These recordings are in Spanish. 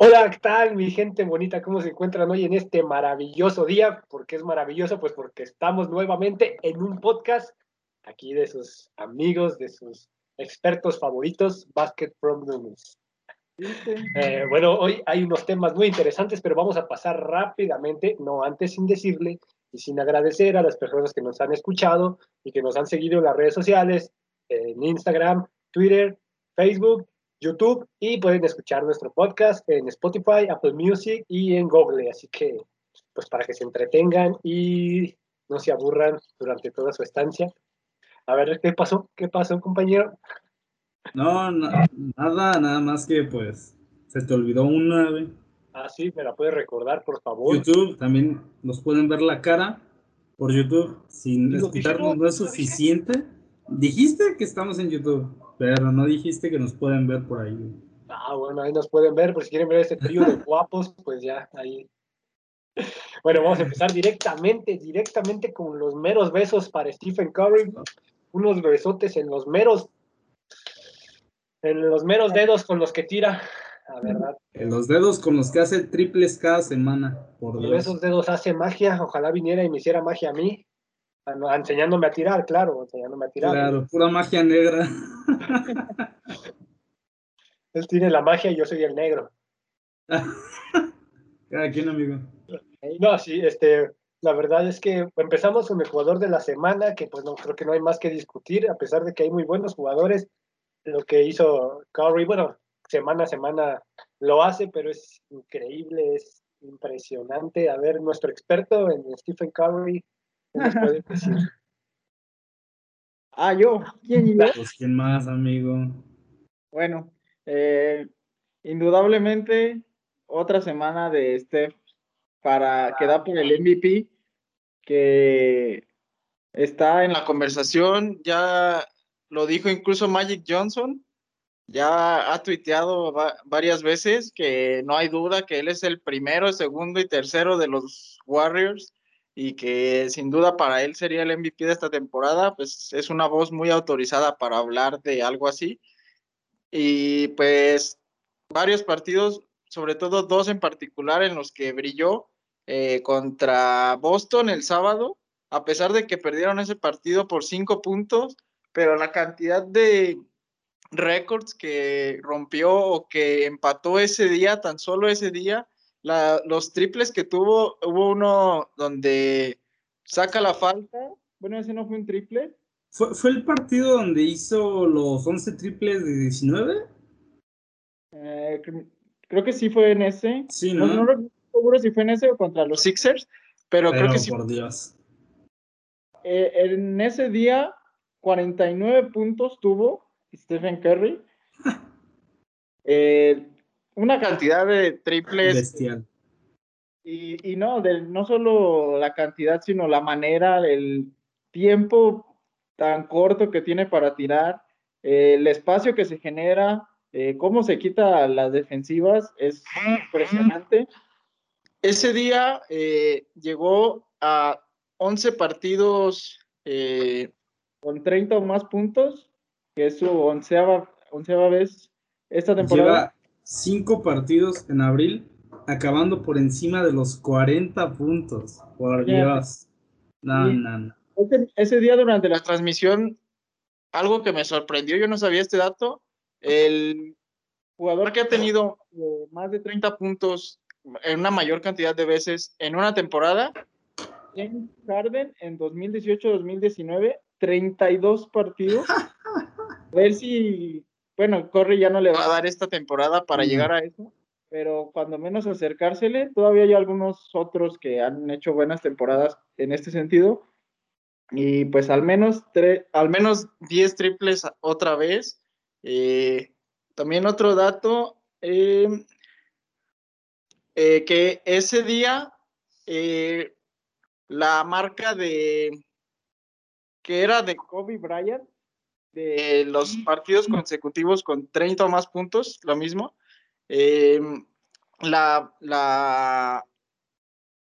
Hola, ¿qué tal, mi gente bonita? ¿Cómo se encuentran hoy en este maravilloso día? ¿Por qué es maravilloso? Pues porque estamos nuevamente en un podcast aquí de sus amigos, de sus expertos favoritos, Basket from News. Eh, bueno, hoy hay unos temas muy interesantes, pero vamos a pasar rápidamente, no antes sin decirle y sin agradecer a las personas que nos han escuchado y que nos han seguido en las redes sociales, en Instagram, Twitter, Facebook YouTube y pueden escuchar nuestro podcast en Spotify, Apple Music y en Google. Así que, pues para que se entretengan y no se aburran durante toda su estancia. A ver, ¿qué pasó? ¿Qué pasó, compañero? No, nada, nada más que pues se te olvidó una. Ah, sí, me la puedes recordar, por favor. YouTube, también nos pueden ver la cara por YouTube. Sin escucharnos no es suficiente. Dijiste que estamos en YouTube. Pero no dijiste que nos pueden ver por ahí. Ah, bueno, ahí nos pueden ver, por si quieren ver este trío de guapos, pues ya, ahí. Bueno, vamos a empezar directamente, directamente con los meros besos para Stephen Curry. Unos besotes en los meros, en los meros dedos con los que tira, la verdad. En los dedos con los que hace triples cada semana, por Dios. esos dedos hace magia, ojalá viniera y me hiciera magia a mí. Enseñándome a tirar, claro, enseñándome a tirar. Claro, pura magia negra. Él tiene la magia y yo soy el negro. Cada quien, amigo. No, sí, este, la verdad es que empezamos con el jugador de la semana, que pues no creo que no hay más que discutir, a pesar de que hay muy buenos jugadores. Lo que hizo Curry, bueno, semana a semana lo hace, pero es increíble, es impresionante. A ver, nuestro experto en Stephen Curry, Ah, yo. ¿Quién Pues, ¿quién más, amigo? Bueno, eh, indudablemente otra semana de Steph para quedar por el MVP que está en la conversación, ya lo dijo incluso Magic Johnson, ya ha tuiteado varias veces que no hay duda que él es el primero, segundo y tercero de los Warriors y que sin duda para él sería el MVP de esta temporada, pues es una voz muy autorizada para hablar de algo así. Y pues varios partidos, sobre todo dos en particular en los que brilló eh, contra Boston el sábado, a pesar de que perdieron ese partido por cinco puntos, pero la cantidad de récords que rompió o que empató ese día, tan solo ese día, los triples que tuvo, hubo uno donde saca la falta. Bueno, ese no fue un triple. ¿Fue, fue el partido donde hizo los 11 triples de 19? Eh, creo que sí fue en ese. Sí, ¿no? No, no, seguro si fue en ese o contra los Sixers, pero, creo que sí. Por Dios. Eh, en ese día, 49 puntos tuvo Stephen Curry. eh, una cantidad de triples. Bestial. Y, y no, de, no solo la cantidad, sino la manera, el tiempo tan corto que tiene para tirar, eh, el espacio que se genera, eh, cómo se quita las defensivas, es impresionante. Ese día eh, llegó a 11 partidos con 30 o más puntos, que es su onceava, onceava vez esta temporada cinco partidos en abril, acabando por encima de los 40 puntos. Por Dios. No, no, no. Ese, día durante la transmisión, algo que me sorprendió, yo no sabía este dato, el jugador que ha tenido eh, más de 30 puntos en una mayor cantidad de veces en una temporada, James Harden en 2018-2019, 32 partidos. A ver si bueno, Corre ya no le va a dar esta temporada para llegar a eso, pero cuando menos acercársele, todavía hay algunos otros que han hecho buenas temporadas en este sentido. Y pues al menos, al menos 10 triples otra vez. Eh, también otro dato, em, eh, que ese día eh, la marca de que era de Kobe Bryant de los partidos consecutivos con 30 o más puntos, lo mismo. Em, la, la,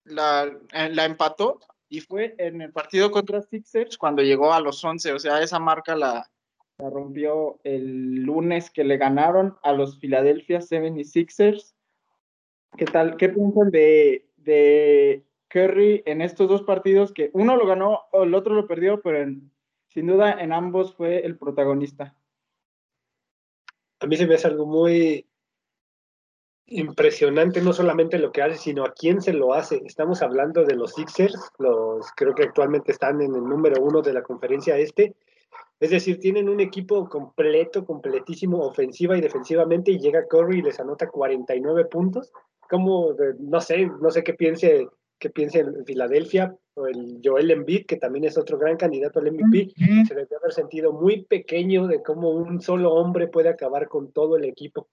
eh, la, empató y fue en el partido contra Sixers cuando llegó a los 11, o sea, esa marca la, la rompió el lunes que le ganaron a los Philadelphia 76ers ¿Qué tal? ¿Qué piensan de, de Curry en estos dos partidos que uno lo ganó el otro lo perdió, pero sin duda en ambos fue el protagonista? A mí se me hace algo muy impresionante, no solamente lo que hace, sino a quién se lo hace. Estamos hablando de los Sixers, los creo que actualmente están en el número uno de la conferencia este. Es decir, tienen un equipo completo, completísimo, ofensiva y defensivamente, y llega Curry y les anota 49 puntos. Como, no sé, no sé qué piense que piense en Filadelfia, o el Joel Embiid, que también es otro gran candidato al MVP, se debe haber sentido muy pequeño de cómo un solo hombre puede acabar con todo el equipo,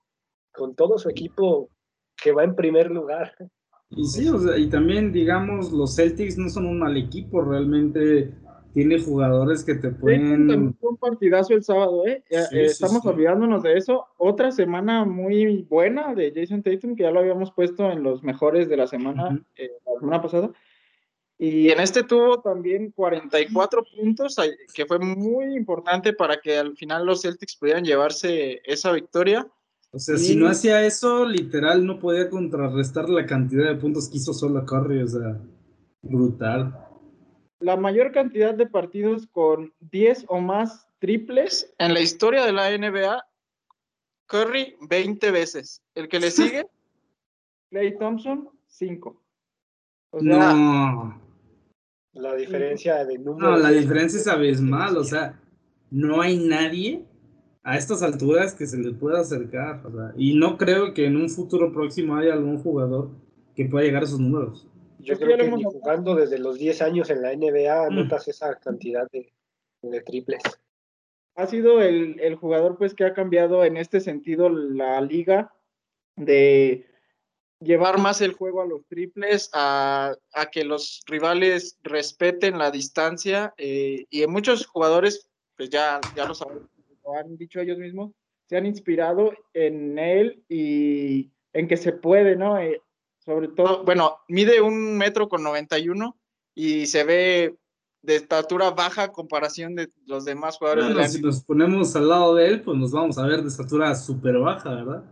con todo su equipo que va en primer lugar. Y sí, o sea, y también, digamos, los Celtics no son un mal equipo, realmente tiene jugadores que te pueden. fue un partidazo el sábado, ¿eh? eh estamos olvidándonos de eso. Otra semana muy buena de Jason Tatum, que ya lo habíamos puesto en los mejores de la semana, eh, la semana pasada. Y en este tuvo también 44 puntos, que fue muy importante para que al final los Celtics pudieran llevarse esa victoria. O sea, si no hacía eso, literal no podía contrarrestar la cantidad de puntos que hizo solo Curry, o sea, brutal la mayor cantidad de partidos con 10 o más triples en la historia de la NBA. Curry 20 veces. El que le sigue, Clay Thompson 5. no. La diferencia de número. No, la diferencia es abismal. O sea, no hay nadie a estas alturas que se le pueda acercar. y no creo que en un futuro próximo haya algún jugador que pueda llegar a esos números. Yo creo que ni jugando desde los 10 años en la NBA mm. notas esa cantidad de, triples. Ha sido el, jugador pues que ha cambiado en este sentido la liga de llevar más el juego a los triples, a, que los rivales respeten la distancia eh, y en muchos jugadores, pues ya, ya lo saben, lo han dicho ellos mismos, se han inspirado en él y en que se puede, ¿no? Eh, sobre todo, bueno, mide un metro con 91 y se ve de estatura baja a comparación de los demás jugadores. si nos ponemos al lado de él, pues nos vamos a ver de estatura súper baja, ¿verdad?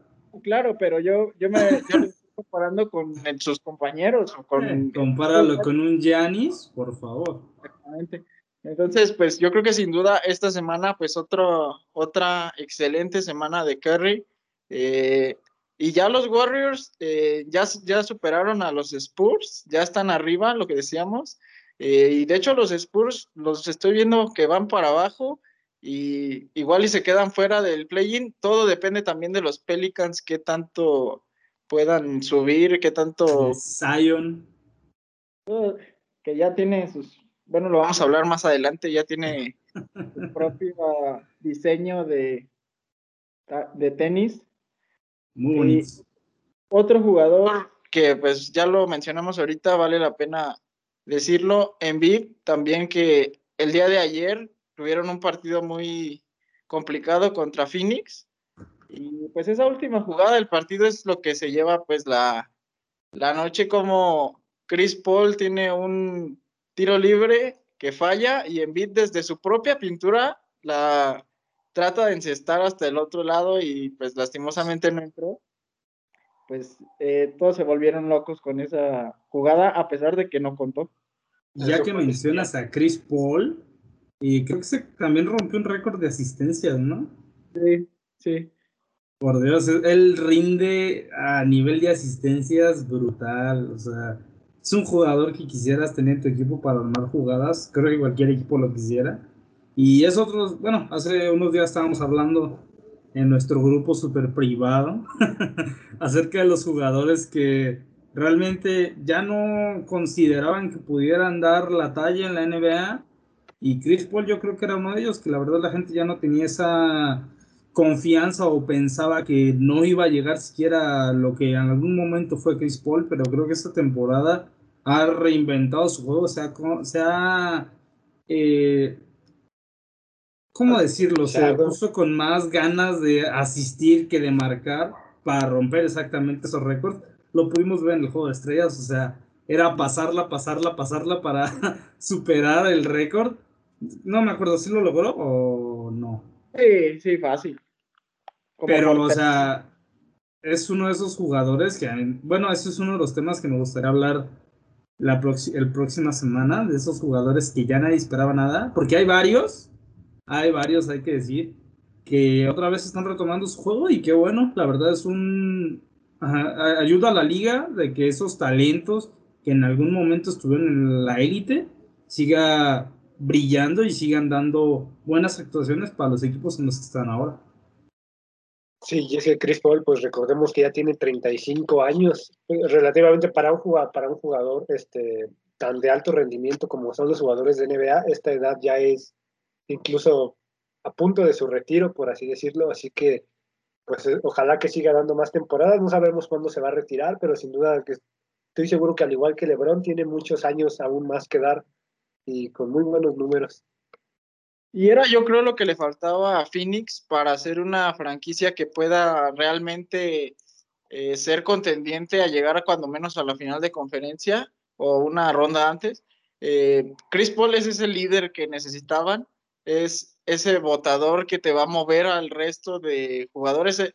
Claro, pero yo, yo me estoy comparando con sus compañeros. O con, eh, compáralo con un Giannis, por favor. Exactamente. Entonces, pues yo creo que sin duda esta semana, pues otro, otra excelente semana de Curry. Eh, y ya los Warriors eh, ya, ya superaron a los Spurs, ya están arriba, lo que decíamos. Eh, y de hecho los Spurs los estoy viendo que van para abajo y igual y se quedan fuera del play-in. Todo depende también de los Pelicans, qué tanto puedan subir, qué tanto... Zion. Que ya tiene sus... Bueno, lo vamos a hablar más adelante, ya tiene su propio diseño de, de tenis. Muy otro jugador que pues ya lo mencionamos ahorita, vale la pena decirlo, en VIP también que el día de ayer tuvieron un partido muy complicado contra Phoenix y pues esa última jugada del partido es lo que se lleva pues la, la noche como Chris Paul tiene un tiro libre que falla y en VIP desde su propia pintura la trata de encestar hasta el otro lado y pues lastimosamente no entró. Pues eh, todos se volvieron locos con esa jugada a pesar de que no contó. Ya que mencionas a Chris Paul, y creo que se también rompió un récord de asistencias, ¿no? Sí, sí. Por Dios, él rinde a nivel de asistencias brutal. O sea, es un jugador que quisieras tener en tu equipo para armar jugadas. Creo que cualquier equipo lo quisiera. Y es otro, bueno, hace unos días estábamos hablando en nuestro grupo super privado acerca de los jugadores que realmente ya no consideraban que pudieran dar la talla en la NBA. Y Chris Paul yo creo que era uno de ellos, que la verdad la gente ya no tenía esa confianza o pensaba que no iba a llegar siquiera a lo que en algún momento fue Chris Paul, pero creo que esta temporada ha reinventado su juego, se ha, se ha eh, ¿cómo decirlo? Se puso con más ganas de asistir que de marcar para romper exactamente esos récords. Lo pudimos ver en el juego de estrellas, o sea, era pasarla, pasarla, pasarla para superar el récord. No me acuerdo si lo logró o no. Sí, sí, fácil. Pero, o sea, es uno de esos jugadores que, bueno, ese es uno de los temas que me gustaría hablar la el próxima semana, de esos jugadores que ya nadie esperaba nada, porque hay varios, hay varios, hay que decir, que otra vez están retomando su juego y qué bueno, la verdad es un ayuda a la liga de que esos talentos que en algún momento estuvieron en la élite siga brillando y sigan dando buenas actuaciones para los equipos en los que están ahora. Sí, y es que Chris Paul, pues recordemos que ya tiene 35 años, relativamente para un jugador, para un jugador este, tan de alto rendimiento como son los jugadores de NBA, esta edad ya es incluso a punto de su retiro, por así decirlo, así que pues eh, ojalá que siga dando más temporadas, no sabemos cuándo se va a retirar, pero sin duda que estoy seguro que al igual que LeBron tiene muchos años aún más que dar y con muy buenos números. Y era yo creo lo que le faltaba a Phoenix para hacer una franquicia que pueda realmente eh, ser contendiente a llegar a cuando menos a la final de conferencia o una ronda antes. Eh, Chris Paul es ese líder que necesitaban es ese votador que te va a mover al resto de jugadores. Eh,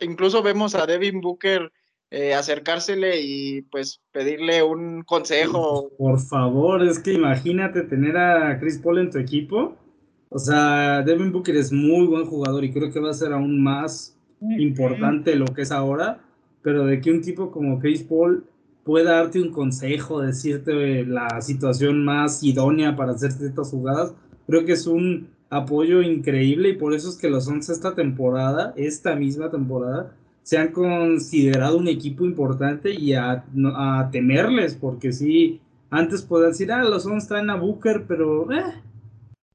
incluso vemos a Devin Booker eh, acercársele y pues pedirle un consejo. Por favor, es que imagínate tener a Chris Paul en tu equipo. O sea, Devin Booker es muy buen jugador y creo que va a ser aún más importante lo que es ahora, pero de que un tipo como Chris Paul pueda darte un consejo, decirte la situación más idónea para hacer ciertas jugadas, Creo que es un apoyo increíble y por eso es que los 11 esta temporada, esta misma temporada, se han considerado un equipo importante y a, a temerles, porque sí, antes podían decir, ah, los 11 traen a Booker, pero, eh,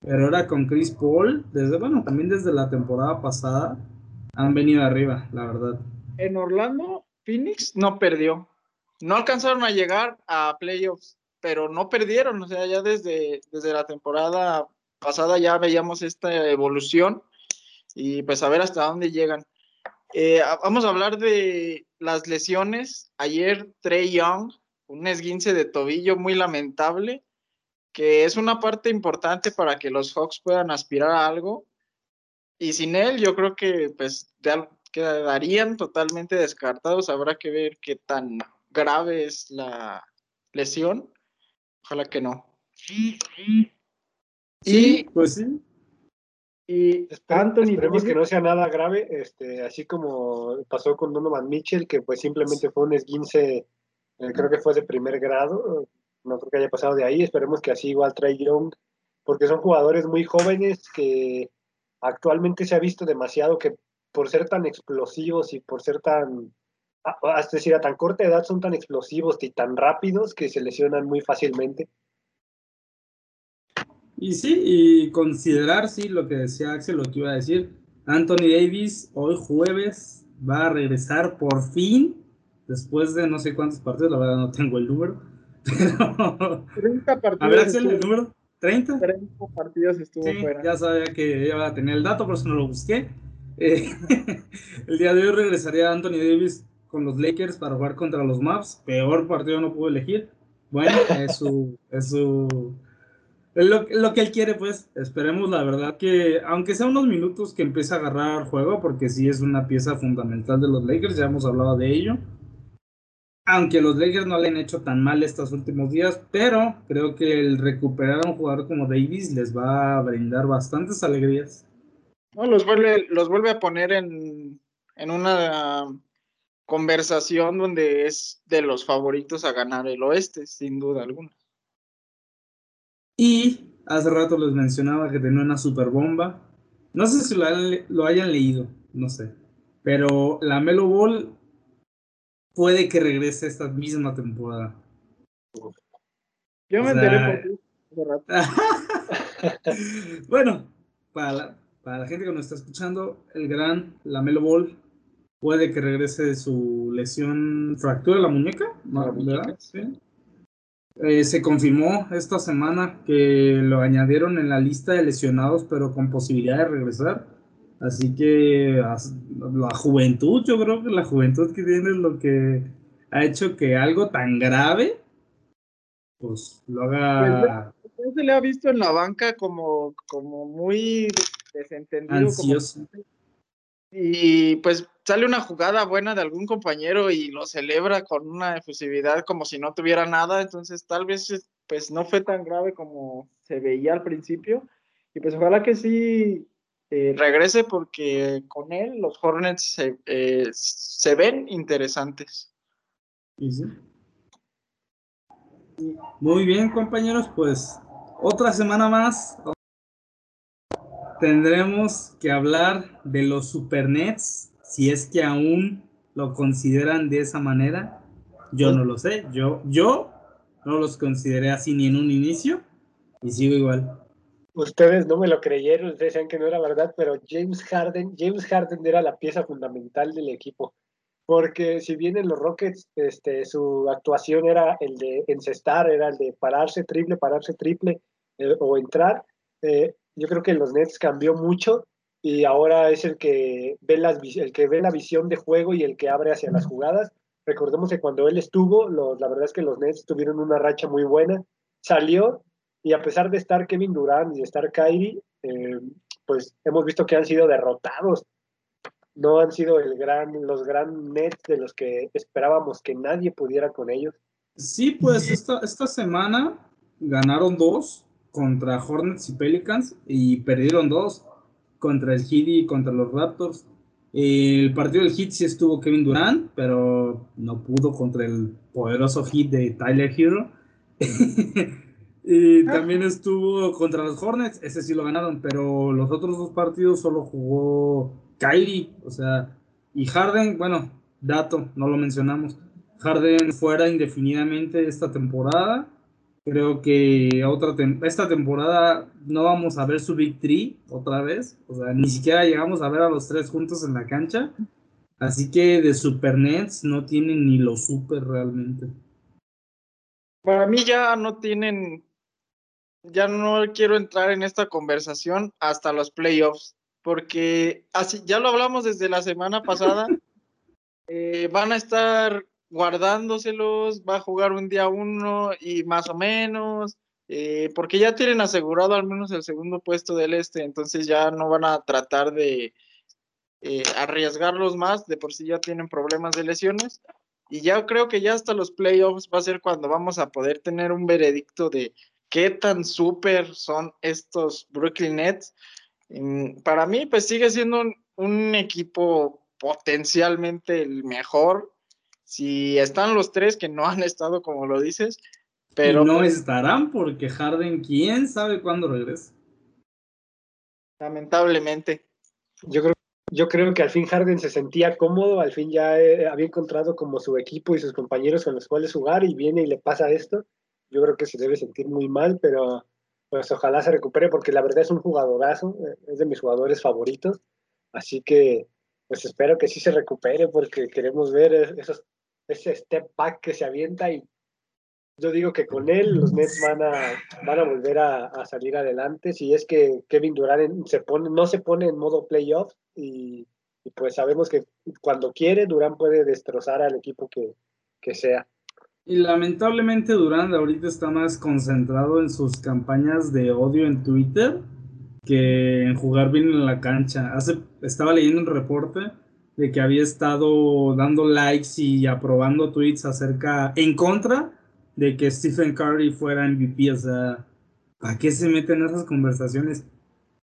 pero ahora con Chris Paul, desde, bueno, también desde la temporada pasada, han venido arriba, la verdad. En Orlando, Phoenix no perdió. No alcanzaron a llegar a playoffs, pero no perdieron, o sea, ya desde, desde la temporada pasada ya veíamos esta evolución y pues a ver hasta dónde llegan. Eh, vamos a hablar de las lesiones. Ayer Trey Young, un esguince de tobillo muy lamentable, que es una parte importante para que los Hawks puedan aspirar a algo. Y sin él, yo creo que pues quedarían totalmente descartados. Habrá que ver qué tan grave es la lesión. Ojalá que no. Sí, pues sí. Y Anthony esperemos que no sea nada grave, este, así como pasó con Donovan Mitchell, que pues simplemente fue un esguince, eh, creo que fue de primer grado, no creo que haya pasado de ahí, esperemos que así igual Trey Young, porque son jugadores muy jóvenes que actualmente se ha visto demasiado que por ser tan explosivos y por ser tan, es decir, a tan corta edad son tan explosivos y tan rápidos que se lesionan muy fácilmente. Y sí, y considerar, sí, lo que decía Axel, lo que iba a decir. Anthony Davis, hoy jueves, va a regresar por fin, después de no sé cuántos partidos, la verdad no tengo el número. Pero... 30 partidos. A ver, Axel, el número. 30. 30 partidos estuvo sí, fuera. Ya sabía que iba a tener el dato, por eso no lo busqué. Eh, el día de hoy regresaría Anthony Davis con los Lakers para jugar contra los Maps. Peor partido no pudo elegir. Bueno, es su, es su lo, lo, que él quiere, pues, esperemos la verdad que, aunque sea unos minutos que empiece a agarrar juego, porque sí es una pieza fundamental de los Lakers, ya hemos hablado de ello. Aunque los Lakers no le han hecho tan mal estos últimos días, pero creo que el recuperar a un jugador como Davis les va a brindar bastantes alegrías. No, los vuelve, los vuelve a poner en, en una conversación donde es de los favoritos a ganar el oeste, sin duda alguna. Y hace rato les mencionaba que tenía una super bomba. No sé si lo, hayan leído, no sé. Pero la Melo Ball puede que regrese esta misma temporada. Yo me enteré por rato. bueno, para la, para la gente que nos está escuchando, el gran Lamelo Ball puede que regrese de su lesión, fractura de la muñeca, ¿no? ¿verdad? Sí. Eh, se confirmó esta semana que lo añadieron en la lista de lesionados, pero con posibilidad de regresar. Así que la juventud, yo creo que la juventud que tiene es lo que ha hecho que algo tan grave, pues lo haga. Pues, se le ha visto en la banca como, como muy desentendido. Ansioso. y pues sale una jugada buena de algún compañero y lo celebra con una efusividad como si no tuviera nada, entonces tal vez pues no fue tan grave como se veía al principio y pues ojalá que sí eh, regrese porque con él los Hornets se, eh, se ven interesantes. Muy bien compañeros, pues otra semana más tendremos que hablar de los Supernets, si es que aún lo consideran de esa manera. Yo no lo sé, yo, yo no los consideré así ni en un inicio y sigo igual. Ustedes no me lo creyeron, ustedes decían que no era verdad, pero James Harden, James Harden era la pieza fundamental del equipo, porque si bien en los Rockets este, su actuación era el de encestar, era el de pararse triple, pararse triple eh, o entrar, eh, yo creo que los Nets cambió mucho y ahora es el que ve las, el que ve la visión de juego y el que abre hacia las jugadas. Recordemos que cuando él estuvo, la verdad es que los Nets tuvieron una racha muy buena. Salió y a pesar de estar Kevin Durant y de estar Kyrie, eh, pues hemos visto que han sido derrotados. No han sido el gran, los gran Nets de los que esperábamos que nadie pudiera con ellos. Sí, pues esta, esta semana ganaron dos, contra Hornets y Pelicans y perdieron dos contra el Heat y contra los Raptors. El partido del Heat sí estuvo Kevin Durant, pero no pudo contra el poderoso Heat de Tyler Hero. y también estuvo contra los Hornets, ese sí lo ganaron, pero los otros dos partidos solo jugó Kyrie, o sea, y Harden, bueno, dato, no lo mencionamos. Harden fuera indefinidamente esta temporada Creo que otra esta temporada no vamos a ver su Big Three otra vez. O sea, ni siquiera llegamos a ver a los tres juntos en la cancha. Así que de Super Nets no tienen ni lo super realmente. Para mí ya no tienen, ya no quiero entrar en esta conversación hasta los playoffs, porque así ya lo hablamos desde la semana pasada. Eh, van a estar guardándoselos, va a jugar un día uno y más o menos, eh, porque ya tienen asegurado al menos el segundo puesto del este, entonces ya no van a tratar de eh, arriesgarlos más, de por sí ya tienen problemas de lesiones, y ya creo que ya hasta los playoffs va a ser cuando vamos a poder tener un veredicto de qué tan súper son estos Brooklyn Nets. para mí, pues sigue siendo un equipo potencialmente el mejor, si están los tres que no han estado como lo dices, pero... Y no estarán porque Harden, quién sabe cuándo regresa. Lamentablemente. Yo creo, yo creo que al fin Harden se sentía cómodo, al fin ya eh, había encontrado como su equipo y sus compañeros con los cuales jugar y viene y le pasa esto. Yo creo que se debe sentir muy mal, pero pues ojalá se recupere porque la verdad es un jugadorazo, es de mis jugadores favoritos. Así que pues espero que sí se recupere porque queremos ver esos ese step back que se avienta y yo digo que con él los Nets van a, van a volver a, salir adelante. Si es que Kevin Durant se pone, no se pone en modo playoff y, pues sabemos que cuando quiere Durant puede destrozar al equipo que, que sea. Y lamentablemente Durant ahorita está más concentrado en sus campañas de odio en Twitter que en jugar bien en la cancha. Hace, estaba leyendo un reporte de que había estado dando likes y aprobando tweets acerca, en contra de que Stephen Curry fuera MVP. O sea, ¿para qué se meten esas conversaciones?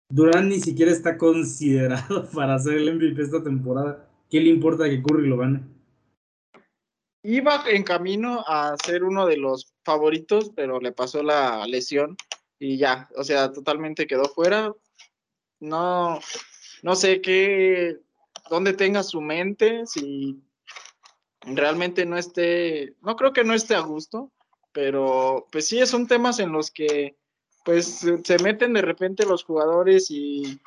Durant ni siquiera está considerado para ser el MVP esta temporada. ¿Qué le importa que Curry lo gane? Iba en camino a ser uno de los favoritos, pero le pasó la lesión y ya, o sea, totalmente quedó fuera. No, no sé qué donde tenga su mente, si realmente no esté, no creo que no esté a gusto, pero pues sí, son temas en los que pues se meten de repente los jugadores y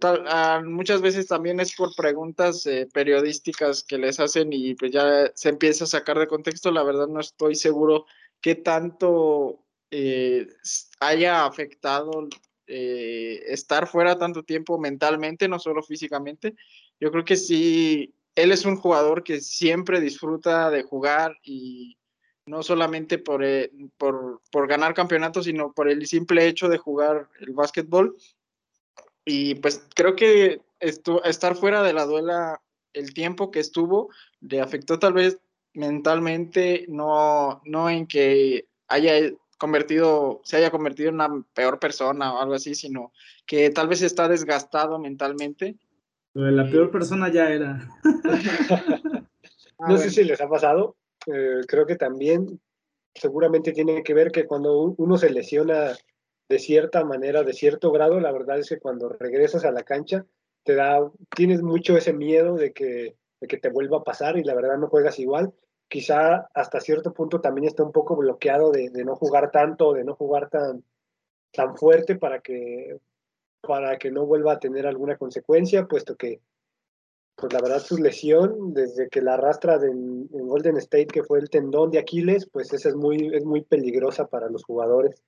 tal, ah, muchas veces también es por preguntas eh, periodísticas que les hacen y pues ya se empieza a sacar de contexto. La verdad no estoy seguro qué tanto eh, haya afectado eh, estar fuera tanto tiempo mentalmente, no solo físicamente, yo creo que sí, él es un jugador que siempre disfruta de jugar y no solamente por, eh, por, ganar campeonatos, sino por el simple hecho de jugar el básquetbol. Y pues creo que estar fuera de la duela el tiempo que estuvo le afectó tal vez mentalmente, no, no en que haya convertido, se haya convertido en una peor persona o algo así, sino que tal vez está desgastado mentalmente. La peor persona ya era. Ah, no sé si les ha pasado, eh, creo que también seguramente tiene que ver que cuando uno se lesiona de cierta manera, de cierto grado, la verdad es que cuando regresas a la cancha, te da, tienes mucho ese miedo de que, de que te vuelva a pasar y la verdad no juegas igual. Quizá hasta cierto punto también está un poco bloqueado de, no jugar tanto, de no jugar tan, tan fuerte para que, para que no vuelva a tener alguna consecuencia, puesto que, pues la verdad, su lesión, desde que la arrastra en Golden State, que fue el tendón de Aquiles, pues esa es muy, es muy peligrosa para los jugadores.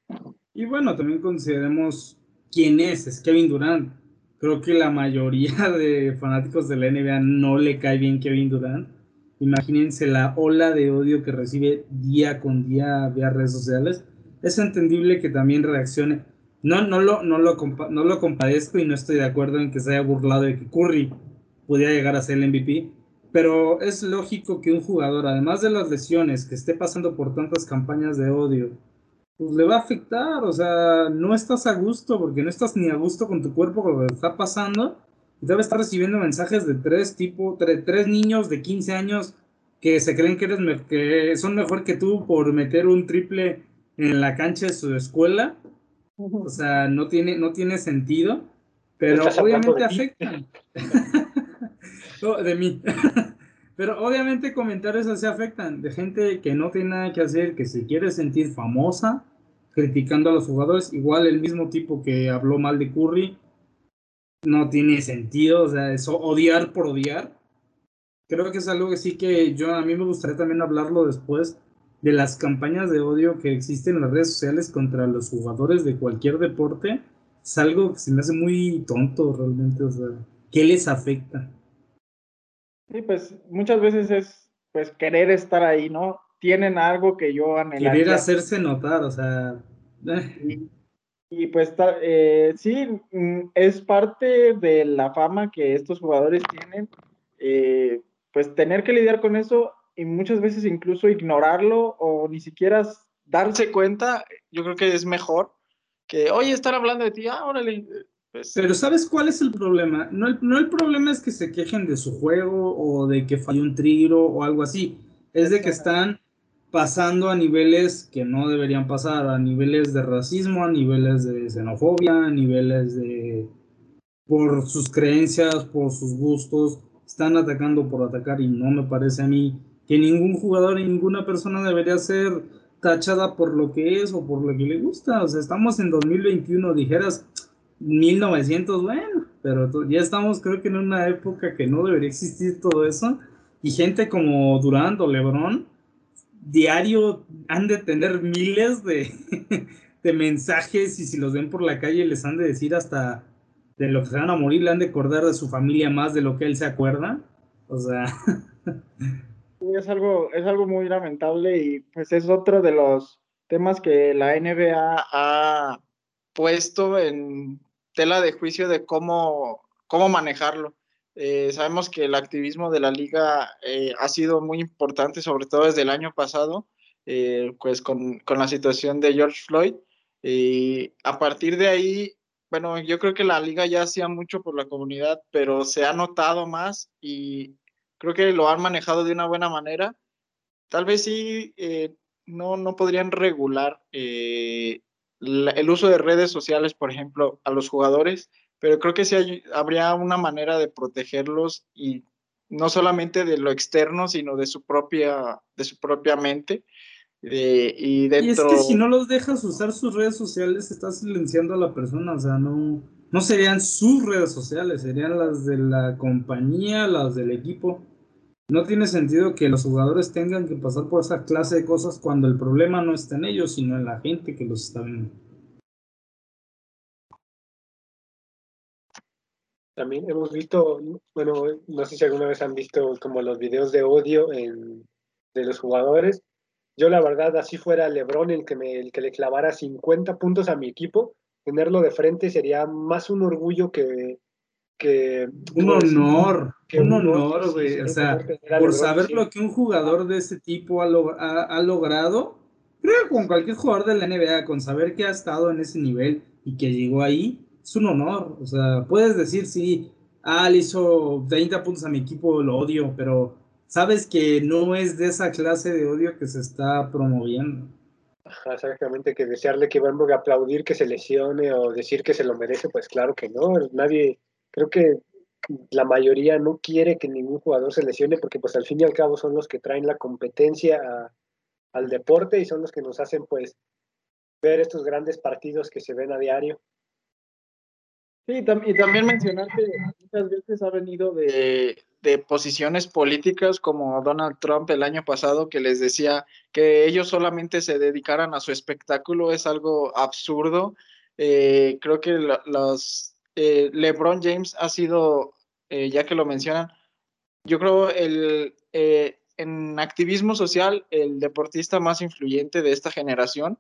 Y bueno, también consideremos quién es, es Kevin Durant. Creo que la mayoría de fanáticos de la NBA no le cae bien Kevin Durant Imagínense la ola de odio que recibe día con día vía redes sociales. Es entendible que también reaccione. No, no, lo, no, lo, no lo compadezco y no estoy de acuerdo en que se haya burlado de que Curry pudiera llegar a ser el MVP. Pero es lógico que un jugador, además de las lesiones, que esté pasando por tantas campañas de odio, pues le va a afectar. O sea, no estás a gusto porque no estás ni a gusto con tu cuerpo con lo que está pasando debe estar recibiendo mensajes de tres tipo, tres niños de 15 años que se creen que, eres que son mejor que tú por meter un triple en la cancha de su escuela. O sea, no tiene, no tiene sentido, pero obviamente afectan. de mí. pero obviamente comentarios así afectan, de gente que no tiene nada que hacer, que se quiere sentir famosa, criticando a los jugadores, igual el mismo tipo que habló mal de Curry, no tiene sentido, o sea, eso odiar por odiar. Creo que es algo que sí que yo a mí me gustaría también hablarlo después de las campañas de odio que existen en las redes sociales contra los jugadores de cualquier deporte. Es algo que se me hace muy tonto realmente, o sea, ¿qué les afecta? Sí, pues muchas veces es pues querer estar ahí, ¿no? Tienen algo que yo anhelaría. Querer hacerse notar, o sea. Eh. Y pues eh, sí, mm, es parte de la fama que estos jugadores tienen, eh, pues tener que lidiar con eso y muchas veces incluso ignorarlo o ni siquiera darse cuenta, yo creo que es mejor que, oye, estar hablando de ti, ah, órale. Pues Pero ¿sabes cuál es el problema? No el, no el problema es que se quejen de su juego o de que falló un tiro o algo así, es de que están pasando a niveles que no deberían pasar, a niveles de racismo, a niveles de xenofobia, a niveles de... por sus creencias, por sus gustos, están atacando por atacar y no me parece a mí que ningún jugador y ninguna persona debería ser tachada por lo que es o por lo que le gusta. O sea, estamos en 2021, dijeras 1900, bueno, pero ya estamos creo que en una época que no debería existir todo eso. Y gente como Durant o Lebron, diario han de tener miles de, de, mensajes y si los ven por la calle les han de decir hasta de lo que se van a morir, le han de acordar de su familia más de lo que él se acuerda. O sea... es algo, es algo muy lamentable y pues es otro de los temas que la NBA ha puesto en tela de juicio de cómo, cómo manejarlo. Eh, sabemos que el activismo de la liga eh, ha sido muy importante, sobre todo desde el año pasado, eh, pues con, con, la situación de George Floyd. Y a partir de ahí, bueno, yo creo que la liga ya hacía mucho por la comunidad, pero se ha notado más y creo que lo han manejado de una buena manera. Tal vez sí, no, no podrían regular el uso de redes sociales, por ejemplo, a los jugadores, pero creo que sí habría una manera de protegerlos y no solamente de lo externo, sino de su propia, de su propia mente. y, dentro... y es que si no los dejas usar sus redes sociales, estás silenciando a la persona, o sea, no, no serían sus redes sociales, serían las de la compañía, las del equipo. No tiene sentido que los jugadores tengan que pasar por esa clase de cosas cuando el problema no está en ellos, sino en la gente que los está viendo. También hemos visto, bueno, no sé si alguna vez han visto como los videos de odio de los jugadores. Yo la verdad, así fuera Lebron el que, me, el que le clavara 50 puntos a mi equipo, tenerlo de frente sería más un orgullo que... que un honor, que un honor, güey. o sea, por saber lo que un jugador de ese tipo ha, log- ha- ha logrado, creo que con cualquier jugador de la NBA, con saber que ha estado en ese nivel y que llegó ahí, es un honor. O sea, puedes decir, sí, ah, le hizo 30 puntos a mi equipo, lo odio, pero sabes que no es de esa clase de odio que se está promoviendo. Ajá, exactamente, que desearle que Van aplaudir que se lesione o decir que se lo merece, pues claro que no. Nadie, creo que la mayoría no quiere que ningún jugador se lesione porque pues al fin y al cabo son los que traen la competencia al deporte y son los que nos hacen pues ver estos grandes partidos que se ven a diario. Sí, y también mencionar que muchas veces ha venido de, de posiciones políticas como Donald Trump el año pasado, que les decía que ellos solamente se dedicaran a su espectáculo, es algo absurdo. Eh, creo que los, eh, LeBron James ha sido, eh, ya que lo mencionan, yo creo el, eh, en activismo social, el deportista más influyente de esta generación.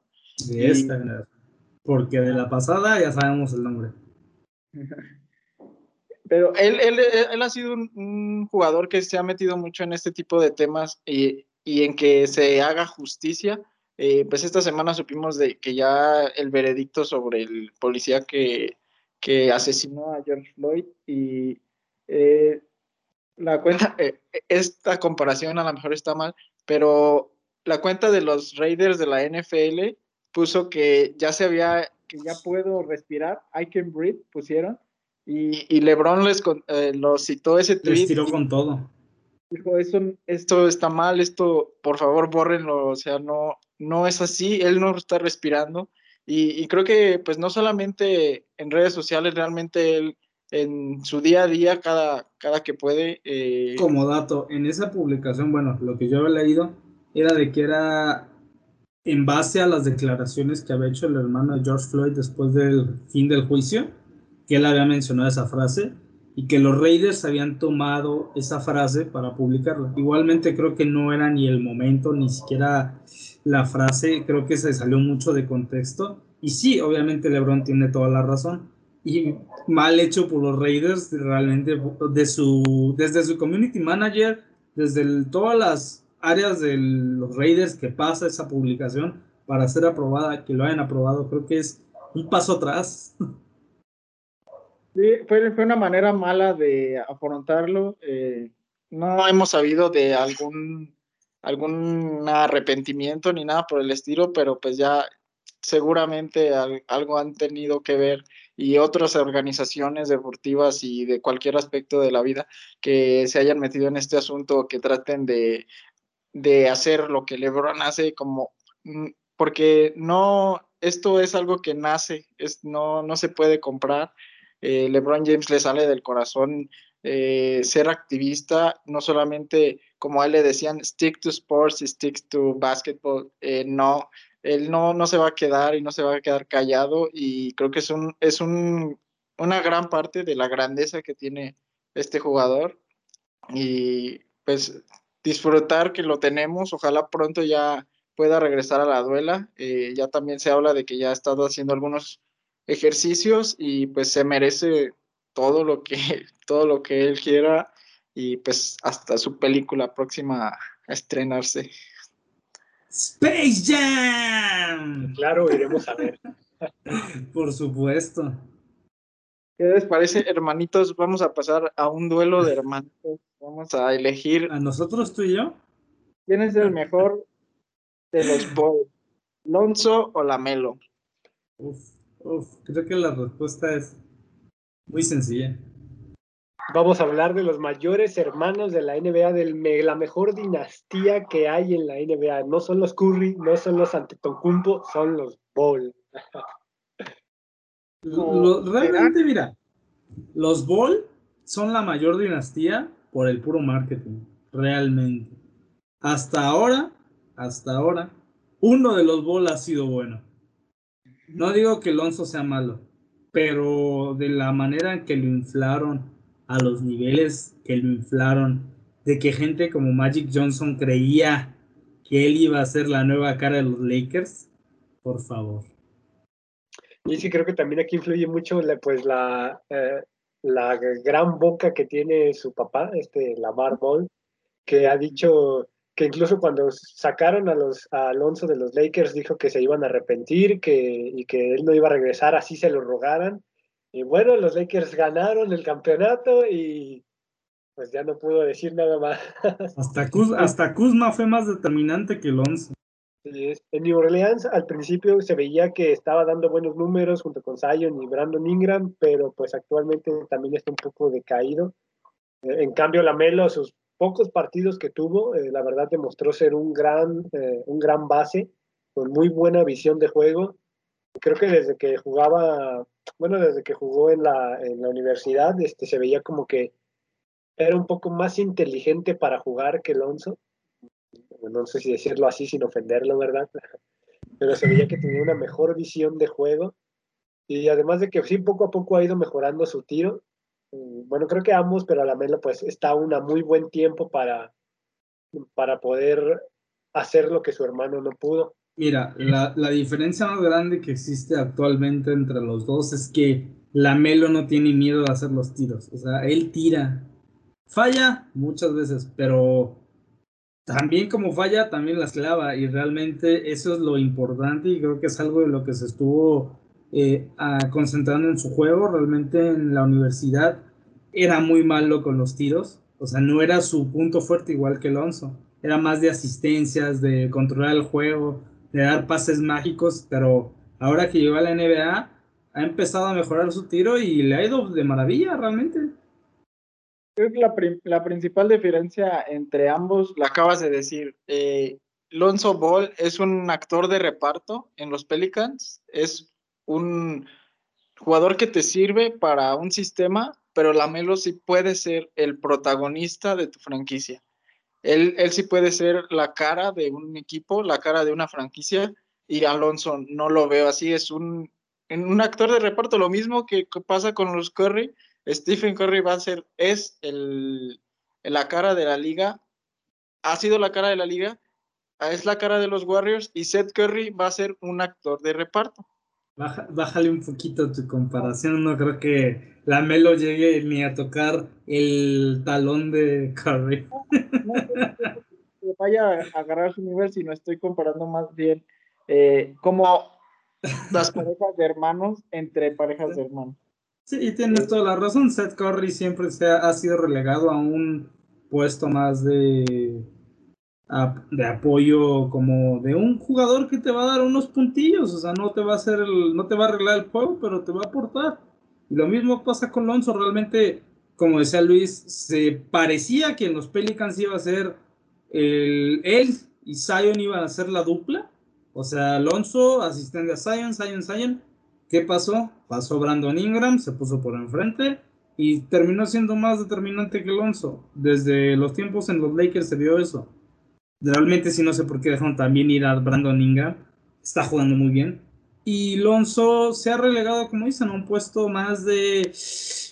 De esta generación. Porque de la pasada ya sabemos el nombre. Pero él, él, él ha sido un, un jugador que se ha metido mucho en este tipo de temas y, y en que se haga justicia. Eh, pues esta semana supimos de que ya el veredicto sobre el policía que, que asesinó a George Floyd y eh, la cuenta, eh, esta comparación a lo mejor está mal, pero la cuenta de los Raiders de la NFL puso que ya se había, que ya puedo respirar, I can breathe, pusieron, y, y LeBron les con- eh, lo citó ese Les tweet tiró y con todo. dijo, eso, esto está mal, esto, por favor, bórrenlo, o sea, no, no es así, él no está respirando, y, y creo que, pues, no solamente en redes sociales, realmente él, en su día a día, cada, cada que puede, eh, Como dato, en esa publicación, bueno, lo que yo había leído era de que era en base a las declaraciones que había hecho el hermano de George Floyd después del fin del juicio, que él había mencionado esa frase y que los Raiders habían tomado esa frase para publicarla. Igualmente creo que no era ni el momento, ni siquiera la frase, creo que se salió mucho de contexto. Y sí, obviamente LeBron tiene toda la razón. Y mal hecho por los Raiders, realmente de su, desde su community manager, desde el- todas las áreas de los Raiders que pasa esa publicación para ser aprobada, que lo hayan aprobado, creo que es un paso atrás. Sí, fue, fue una manera mala de afrontarlo. eh, no hemos sabido de algún, algún arrepentimiento ni nada por el estilo, pero pues ya seguramente al- algo han tenido que ver y otras organizaciones deportivas y de cualquier aspecto de la vida que se hayan metido en este asunto, que traten de, de hacer lo que LeBron hace como mm, porque no esto es algo que nace, es, no, no se puede comprar eh, LeBron James le sale del corazón eh, ser activista, no solamente como a él le decían, stick to sports stick to basketball, eh, no, él no, no se va a quedar y no se va a quedar callado y creo que es, un, es un, una gran parte de la grandeza que tiene este jugador. Y pues disfrutar que lo tenemos, ojalá pronto ya pueda regresar a la duela, eh, ya también se habla de que ya ha estado haciendo algunos ejercicios y pues se merece todo lo que todo lo que él quiera y pues hasta su película próxima a estrenarse. Space Jam. Claro, iremos a ver. Por supuesto. ¿Qué les parece, hermanitos? Vamos a pasar a un duelo de hermanitos. Vamos a elegir A nosotros tú y yo. quién es el mejor de los Bulls, Lonzo o Lamelo. Uf, uf, creo que la respuesta es muy sencilla. Vamos a hablar de los mayores hermanos de la NBA, de la mejor dinastía que hay en la NBA. No son los Curry, no son los Antetokounmpo, son los Ball. Realmente, mira, los Ball son la mayor dinastía por el puro marketing, realmente. Hasta ahora, hasta ahora, uno de los Ball ha sido bueno. No digo que Alonso sea malo, pero de la manera en que lo inflaron, a los niveles que lo inflaron, de que gente como Magic Johnson creía que él iba a ser la nueva cara de los Lakers, por favor. Y sí, creo que también aquí influye mucho pues la, eh, la gran boca que tiene su papá, este Lamar Ball, que ha dicho que incluso cuando sacaron a los a Alonso de los Lakers dijo que se iban a arrepentir que, y que él no iba a regresar así se lo rogaran. Y bueno, los Lakers ganaron el campeonato y pues ya no pudo decir nada más. Hasta, hasta Kuzma fue más determinante que Alonso. En New Orleans al principio se veía que estaba dando buenos números junto con Zion y Brandon Ingram, pero pues actualmente también está un poco decaído. Eh, en cambio, Lamelo, sus pocos partidos que tuvo, eh, la verdad demostró ser un gran, eh, un gran base, con muy buena visión de juego. Creo que desde que jugaba, bueno, desde que jugó en la, en la universidad, este, se veía como que era un poco más inteligente para jugar que Alonso no sé si decirlo así sin ofenderlo, ¿verdad? Pero se veía que tenía una mejor visión de juego y además de que sí, poco a poco ha ido mejorando su tiro. Bueno, creo que ambos, pero a la Melo pues está a un muy buen tiempo para, para poder hacer lo que su hermano no pudo. Mira, la, la diferencia más grande que existe actualmente entre los dos es que la Melo no tiene miedo de hacer los tiros. O sea, él tira. Falla muchas veces, pero también como falla, también las clava y realmente eso es lo importante y creo que es algo de lo que se estuvo eh, concentrando en su juego. Realmente en la universidad era muy malo con los tiros, o sea, no era su punto fuerte igual que Alonso. Era más de asistencias, de controlar el juego, de dar pases mágicos, pero ahora que llegó a la NBA ha empezado a mejorar su tiro y le ha ido de maravilla realmente. Creo que la, principal diferencia entre ambos la acabas de decir. Eh, Lonzo Ball es un actor de reparto en los Pelicans, es un jugador que te sirve para un sistema, pero Lamelo sí puede ser el protagonista de tu franquicia. Él, él sí puede ser la cara de un equipo, la cara de una franquicia, y Alonso no lo veo así, es un, un actor de reparto, lo mismo que pasa con los Curry, Stephen Curry va a ser, es el, la cara de la liga, ha sido la cara de la liga, es la cara de los Warriors y Seth Curry va a ser un actor de reparto. Bájale un poquito tu comparación, no creo que la Melo llegue ni a tocar el talón de Curry. No, vaya a agarrar su nivel, si no estoy comparando más bien eh, como las parejas de hermanos entre parejas de hermanos. Sí, tienes toda la razón. Seth Curry siempre se ha, sido relegado a un puesto más de, de apoyo como de un jugador que te va a dar unos puntillos. O sea, no te va a hacer no te va a arreglar el juego, pero te va a aportar. Y lo mismo pasa con Lonzo. Realmente, como decía Luis, se parecía que en los Pelicans iba a ser el, él y Zion iban a ser la dupla. O sea, Alonso, asistente a Zion, Zion, Zion ¿Qué pasó? Pasó Brandon Ingram, se puso por enfrente y terminó siendo más determinante que Alonso. Desde los tiempos en los Lakers se vio eso. Realmente sí no sé por qué dejaron también ir a Brandon Ingram. Está jugando muy bien. Y Alonso se ha relegado, como dicen, a un puesto más de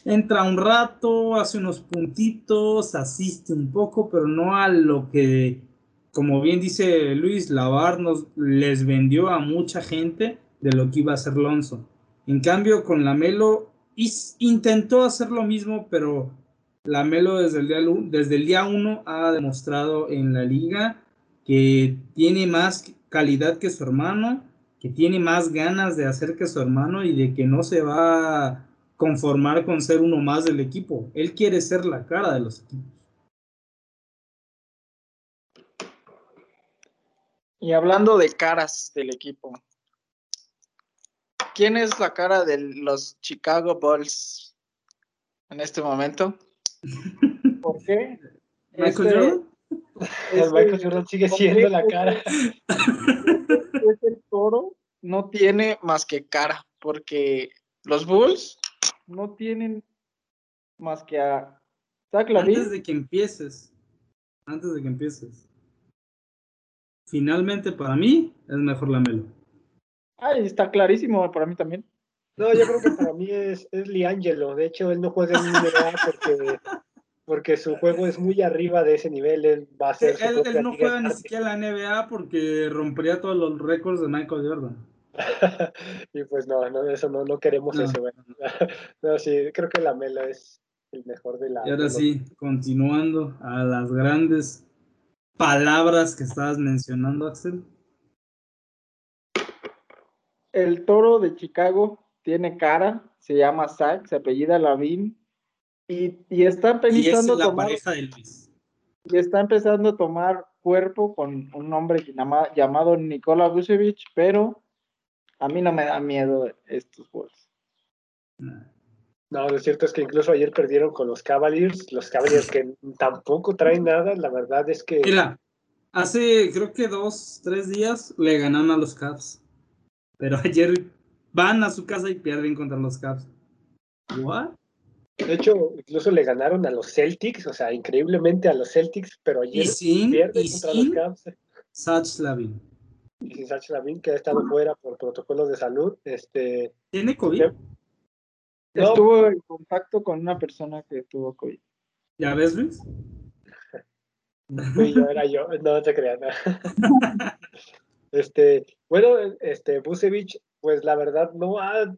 entra un rato, hace unos puntitos, asiste un poco, pero no a lo que, como bien dice Luis, Lavar nos les vendió a mucha gente de lo que iba a hacer Lonzo. En cambio, con Lamelo intentó hacer lo mismo, pero Lamelo desde el, desde el día uno ha demostrado en la liga que tiene más calidad que su hermano, que tiene más ganas de hacer que su hermano y de que no se va a conformar con ser uno más del equipo. Él quiere ser la cara de los equipos. Y hablando de caras del equipo, ¿Quién es la cara de los Chicago Bulls en este momento? ¿Por qué? Michael este, Jordan. Este, Michael Jordan sigue siendo la cara. Este toro no tiene más que cara, porque los Bulls no tienen más que a Antes de que empieces, antes de que empieces, finalmente para mí es mejor la Melo. Ay, está clarísimo para mí también. No, yo creo que para mí es, es Liangelo. De hecho, él no juega en NBA porque, porque su juego es muy arriba de ese nivel. Él va a ser. él, no juega ni siquiera en la NBA porque rompería todos los récords de Michael Jordan. y pues no, no, eso no, no queremos No. eso. bueno. no, sí, creo que la Melo es el mejor de la. Y ahora sí, continuando a las grandes palabras que estabas mencionando, Axel. El toro de Chicago tiene cara, se llama Zach, se apellida Lavin y, y está Y es pensando la tomar pareja de Luis. y está empezando a tomar cuerpo con un hombre llama- llamado Nikola Vucevic, pero a mí no me da miedo estos Bulls. No, lo cierto es que incluso ayer perdieron con los Cavaliers, los Cavaliers que tampoco traen nada, la verdad es que Mira, hace creo que dos, tres días le ganaron a los Cavs. Pero ayer van a su casa y pierden contra los Cavs. ¿What? de hecho incluso le ganaron a los Celtics, o sea, increíblemente a los Celtics, pero ayer sin, pierden y contra sin los Cavs Sach Lavin. y sin Sach Lavin, que ha estado fuera por protocolos de salud. Este, ¿Tiene COVID? No. Estuvo en contacto con una persona que tuvo COVID. ¿Ya ves, Luis? fui yo, era yo, no te creas. no. Este, bueno, este, Vucevic, pues la verdad no ha,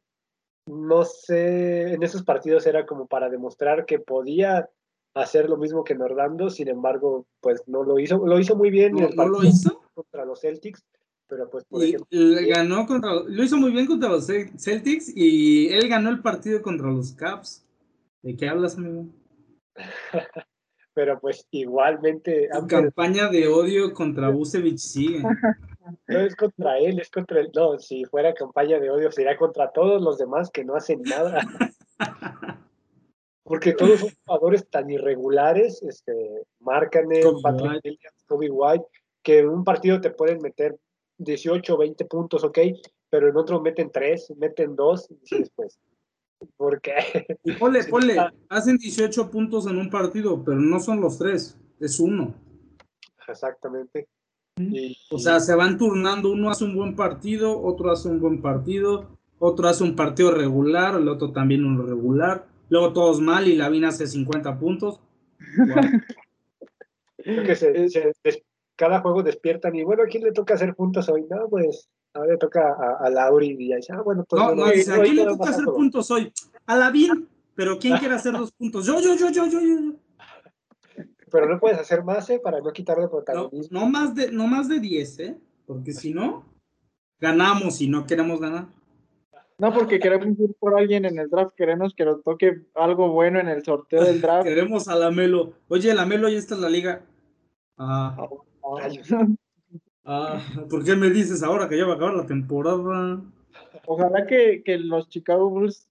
no sé, en esos partidos era como para demostrar que podía hacer lo mismo que Nordando, sin embargo, pues no lo hizo, lo hizo muy bien en ¿No, el no lo hizo? contra los Celtics, pero pues por Y ejemplo, ganó contra, lo hizo muy bien contra los Cel- Celtics y él ganó el partido contra los Cavs. ¿De qué hablas, amigo? pero pues igualmente, aunque campaña de odio contra Vucevic sigue. no es contra él, es contra él, no, si fuera campaña de odio sería contra todos los demás que no hacen nada. Porque todos son jugadores tan irregulares, este, Markkanen, Kobe Patrick White. Williams, Kobe White, que en un partido te pueden meter 18 o 20 puntos, ok, pero en otro meten 3, meten 2, y dices, pues, ¿por qué? Y ponle, ponle, hacen 18 puntos en un partido, pero no son los tres, es uno. Exactamente. Y, O sea, se van turnando, uno hace un buen partido, otro hace un buen partido, otro hace un partido regular, el otro también uno regular, luego todos mal y Lavin hace 50 puntos. Guau. creo que se- se des- cada juego despiertan y, bueno, ¿a quién le toca hacer puntos hoy? No, pues, ahora le toca a, a Lauri y ya dice, ah, bueno, pues No, no, no- dice, ¿a quién le no toca hacer todo". puntos hoy? A Lavin, pero ¿quién quiere hacer dos puntos? Yo, yo, yo, yo, yo, yo. Pero no puedes hacer más, ¿eh? Para no quitarle No, protagonismo. no más de, no más de 10, ¿eh? Porque si no, ganamos y no queremos ganar. No, porque queremos ir por alguien en el draft, queremos que nos toque algo bueno en el sorteo del draft. Queremos a la Melo. Oye, la Melo, ya está en la liga. Ah, Rayos. ah, ¿por qué me dices ahora que ya va a acabar la temporada? Ojalá que, que los Chicago Bulls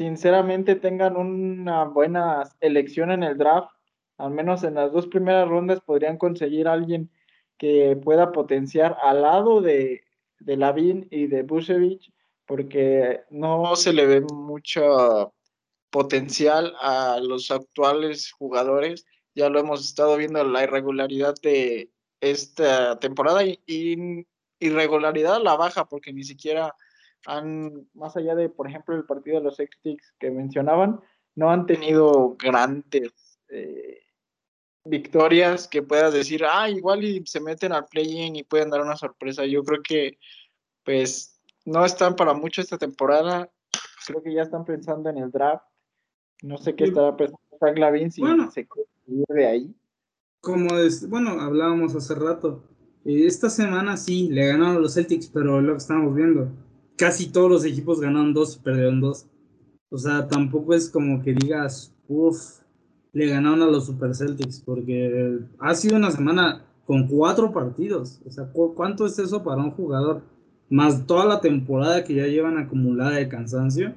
sinceramente tengan una buena elección en el draft. Al menos en las dos primeras rondas podrían conseguir a alguien que pueda potenciar al lado de, de Lavin y de Busevich, porque no se le ve mucho potencial a los actuales jugadores. Ya lo hemos estado viendo la irregularidad de esta temporada y, y irregularidad a la baja, porque ni siquiera han, más allá de, por ejemplo, el partido de los Celtics que mencionaban, no han tenido grandes eh, victorias que puedas decir, ah, igual y se meten al play-in y pueden dar una sorpresa. Yo creo que, pues, no están para mucho esta temporada. Creo que ya están pensando en el draft. No sé qué estará pensando Frank Lavin si Bueno. se de ahí. Como bueno, hablábamos hace rato. eh, Esta semana sí, le ganaron a los Celtics, pero lo que estamos viendo, casi todos los equipos ganaron dos y perdieron dos. O sea, tampoco es como que digas, uff, le ganaron a los Super Celtics, porque ha sido una semana con cuatro partidos. O sea, ¿cu- ¿cuánto es eso para un jugador? Más toda la temporada que ya llevan acumulada de cansancio.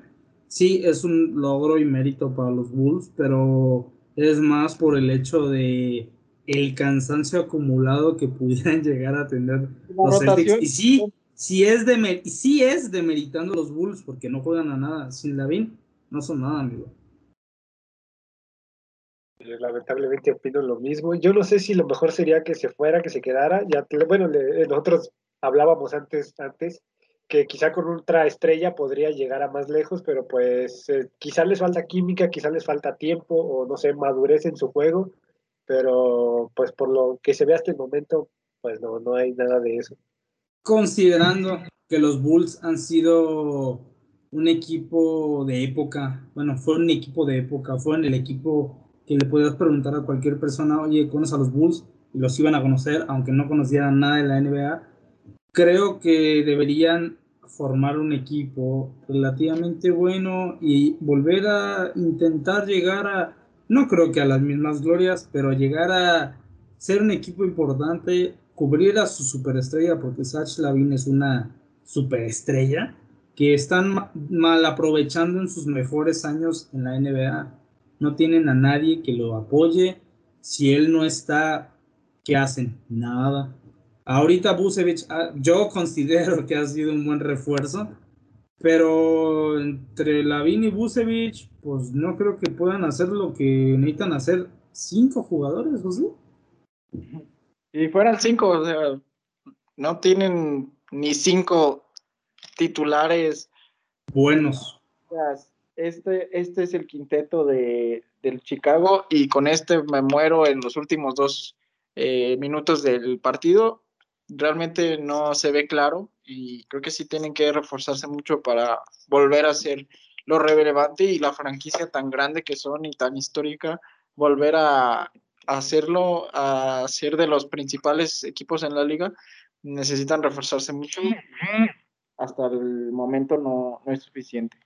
Sí, es un logro y mérito para los Bulls, pero es más por el hecho de el cansancio acumulado que pudieran llegar a tener La los Celtics. Y sí, sí es, de, y sí es demeritando los Bulls porque no juegan a nada. Sin Lavin no son nada, amigo. Yo lamentablemente opino lo mismo. Yo no sé si lo mejor sería que se fuera, que se quedara. Ya, bueno, le- nosotros hablábamos antes, antes que quizá con ultra estrella podría llegar a más lejos, pero pues eh, quizá les falta química, quizá les falta tiempo o no sé, madurez en su juego, pero pues por lo que se ve hasta el momento, pues no, no hay nada de eso. Considerando que los Bulls han sido un equipo de época. Bueno, fue un equipo de época, fueron el equipo que le podías preguntar a cualquier persona, oye, ¿conoces a los Bulls? Y los iban a conocer, aunque no conocieran nada de la NBA. Creo que deberían formar un equipo relativamente bueno y volver a intentar llegar a, no creo que a las mismas glorias, pero llegar a ser un equipo importante, cubrir a su superestrella, porque Sach Lavin es una superestrella que están mal aprovechando en sus mejores años en la NBA. No tienen a nadie que lo apoye. Si él no está, ¿qué hacen? Nada. Ahorita Busevich, ah, yo considero que ha sido un buen refuerzo, pero entre Lavin y Busevich, pues no creo que puedan hacer lo que necesitan hacer cinco jugadores, ¿o sí? Si fueran cinco, o sea, no tienen ni cinco titulares buenos. Este, este es el quinteto de, del Chicago y con este me muero en los últimos dos eh, minutos del partido realmente no se ve claro y creo que sí tienen que reforzarse mucho para volver a ser lo relevante y la franquicia tan grande que son y tan histórica, volver a, hacerlo, a ser de los principales equipos en la liga, necesitan reforzarse mucho. Hasta el momento no, no es suficiente.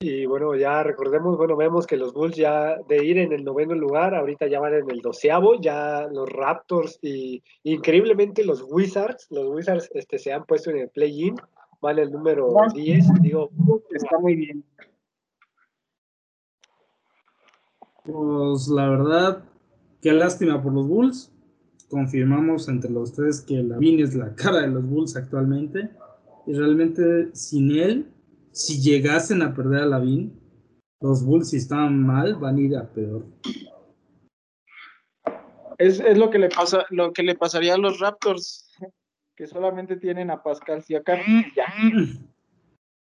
Y bueno, ya recordemos, bueno, vemos que los Bulls ya de ir en el noveno lugar, ahorita ya van en el doceavo, ya los Raptors y increíblemente los Wizards, los Wizards este, se han puesto en el play-in, van el número 10, digo, está muy bien. Pues la verdad, qué lástima por los Bulls. Confirmamos entre los tres que Lavin es la cara de los Bulls actualmente. Y realmente sin él si llegasen a perder a Lavin, los Bulls si están mal van a ir a peor. Es, lo que le pasa, lo que le pasaría a los Raptors, que solamente tienen a Pascal Siakam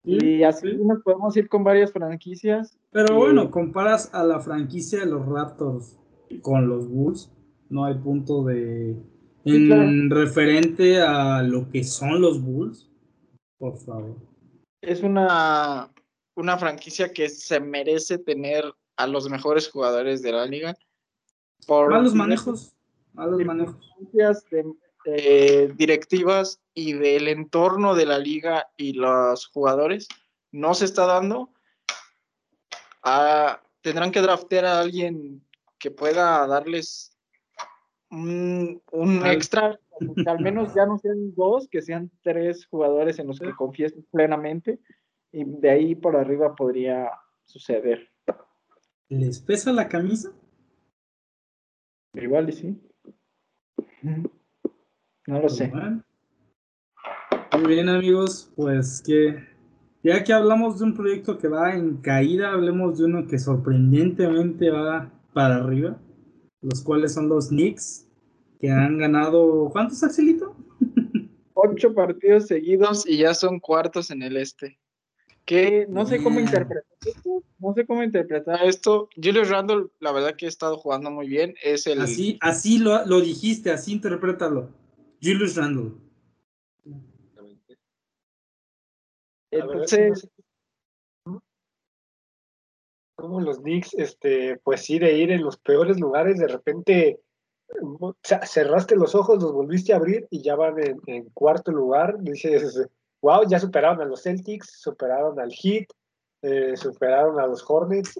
y así nos podemos ir con varias franquicias. Pero bueno, comparas a la franquicia de los Raptors con los Bulls, no hay punto de en referente a lo que son los Bulls, por favor es una, una franquicia que se merece tener a los mejores jugadores de la liga. Por malos manejos, malos manejos. De, directivas y del entorno de la liga y los jugadores no se está dando. Ah, tendrán que draftear a alguien que pueda darles un, un extra al menos ya no sean dos, que sean tres jugadores en los que confíes plenamente y de ahí por arriba podría suceder. ¿Les pesa la camisa? Igual y sí. No lo sé. Muy bien amigos, pues que ya que hablamos de un proyecto que va en caída, hablemos de uno que sorprendentemente va para arriba, los cuales son los Knicks, que han ganado, ¿cuántos, Axelito? Ocho partidos seguidos y ya son cuartos en el este. Que no sé cómo interpretar esto, no sé cómo interpretar esto. Julius Randle, la verdad que ha estado jugando muy bien. Es el... Así, así lo, lo dijiste, así interprétalo. Julius Randle. Entonces, como los Knicks, este, pues sí, de ir en los peores lugares, de repente cerraste los ojos, los volviste a abrir y ya van en, cuarto lugar. Dices, wow, ya superaron a los Celtics, superaron al Heat, eh, superaron a los Hornets.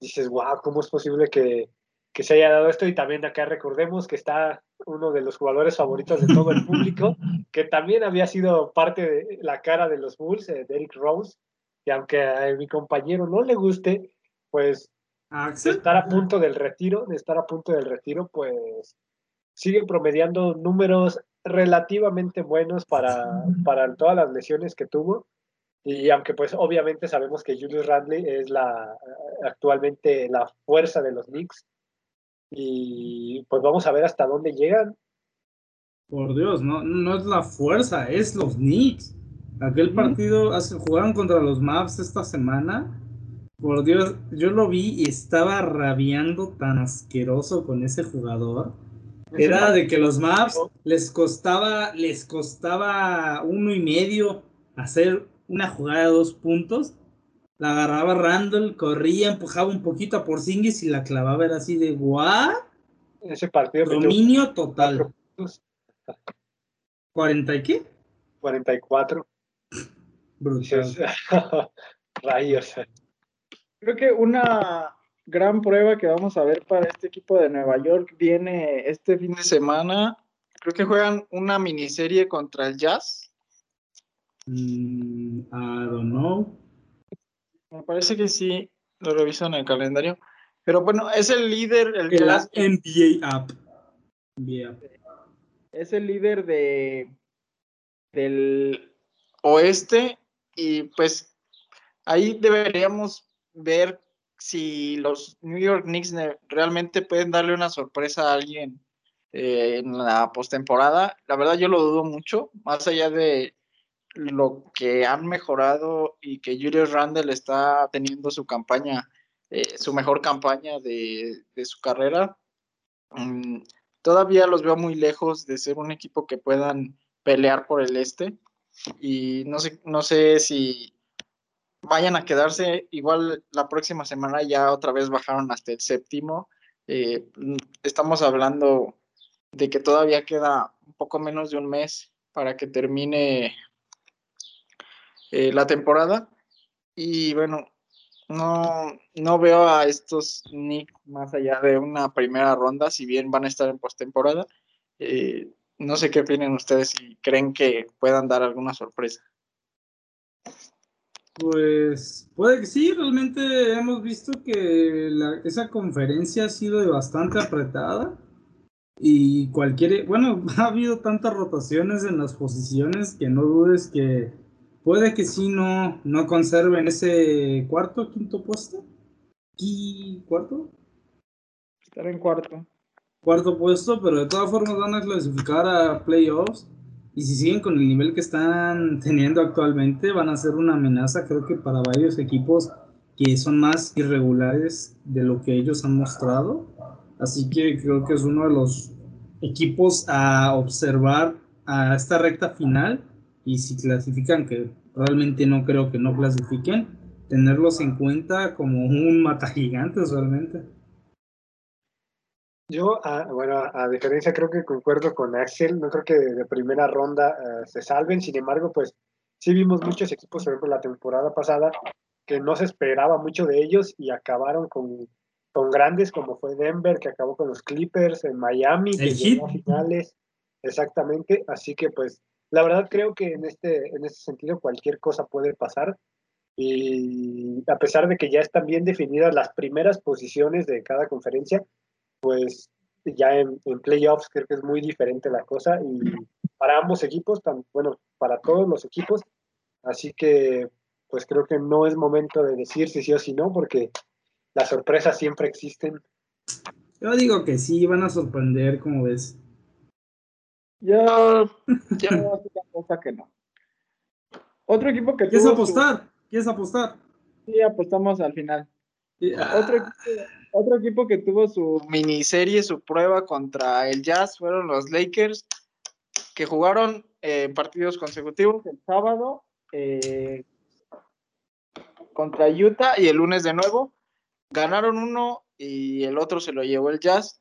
dices, wow, ¿cómo es posible que, se haya dado esto? Y también acá recordemos que está uno de los jugadores favoritos de todo el público, que también había sido parte de la cara de los Bulls, eh, Derrick Rose, y aunque a mi compañero no le guste, pues de estar a punto del retiro, de estar a punto del retiro, pues sigue promediando números relativamente buenos para, para todas las lesiones que tuvo. Y aunque pues obviamente sabemos que Julius Randle es la actualmente la fuerza de los Knicks. Y pues vamos a ver hasta dónde llegan. Por Dios, no, no es la fuerza, es los Knicks. Aquel partido, jugaron contra los Mavs esta semana por Dios, yo lo vi y estaba rabiando tan asqueroso con ese jugador. Era de que los maps les costaba, les costaba uno y medio hacer una jugada de dos puntos. La agarraba Randall, corría, empujaba un poquito a Porzingis y la clavaba. Era así de guau. Ese partido. Dominio total. ¿40 y qué? 44. Brutal. Rayos. Creo que una gran prueba que vamos a ver para este equipo de Nueva York viene este fin de semana. Creo que juegan una miniserie contra el Jazz. Mm, I don't know. Me parece que sí, lo reviso en el calendario. Pero bueno, es el líder, el, El Jazz NBA app. Es el líder de del oeste y pues ahí deberíamos ver si los New York Knicks realmente pueden darle una sorpresa a alguien eh, en la postemporada. La verdad yo lo dudo mucho, más allá de lo que han mejorado y que Julius Randle está teniendo su campaña, eh, su mejor campaña de, de su carrera. Mm, todavía los veo muy lejos de ser un equipo que puedan pelear por el este y no sé, no sé si vayan a quedarse igual la próxima semana ya otra vez bajaron hasta el séptimo Eh, estamos hablando de que todavía queda un poco menos de un mes para que termine eh, la temporada y bueno no, no veo a estos Knicks más allá de una primera ronda, si bien van a estar en postemporada. Eh, no sé qué opinan ustedes si creen que puedan dar alguna sorpresa. Pues puede que sí, realmente hemos visto que la- esa conferencia ha sido de bastante apretada y cualquier, bueno, ha habido tantas rotaciones en las posiciones que no dudes que puede que sí no, no conserven ese cuarto, quinto puesto. ¿Qui- ¿Cuarto? Estar en cuarto. cuarto puesto, pero de todas formas van a clasificar a playoffs. Y si siguen con el nivel que están teniendo actualmente, van a ser una amenaza, creo que para varios equipos que son más irregulares de lo que ellos han mostrado. Así que creo que es uno de los equipos a observar a esta recta final. Y si clasifican, que realmente no creo que no clasifiquen, tenerlos en cuenta como un mata gigantes realmente. Yo, ah, bueno, a, a diferencia creo que concuerdo con Axel, no creo que de, de primera ronda eh, se salven, sin embargo, pues sí vimos muchos equipos, por ejemplo, la temporada pasada, que no se esperaba mucho de ellos y acabaron con, con grandes como fue Denver, que acabó con los Clippers, en Miami, que llegó a finales, exactamente, así que pues la verdad creo que en este, en este sentido cualquier cosa puede pasar. Y a pesar de que ya están bien definidas las primeras posiciones de cada conferencia, pues ya en, en, playoffs creo que es muy diferente la cosa y para ambos equipos, tan, bueno, para todos los equipos, así que pues creo que no es momento de decir si sí o si no, porque las sorpresas siempre existen. Yo digo que sí, van a sorprender, como ves. Yo, yo no hace cosa que no. Otro equipo que ¿Quieres apostar? su- ¿Quieres apostar? Sí, apostamos al final. Ah, Otro equipo, otro equipo que tuvo su miniserie, su prueba contra el Jazz, fueron los Lakers, que jugaron eh, partidos consecutivos el sábado eh, contra Utah y el lunes de nuevo. Ganaron uno y el otro se lo llevó el Jazz.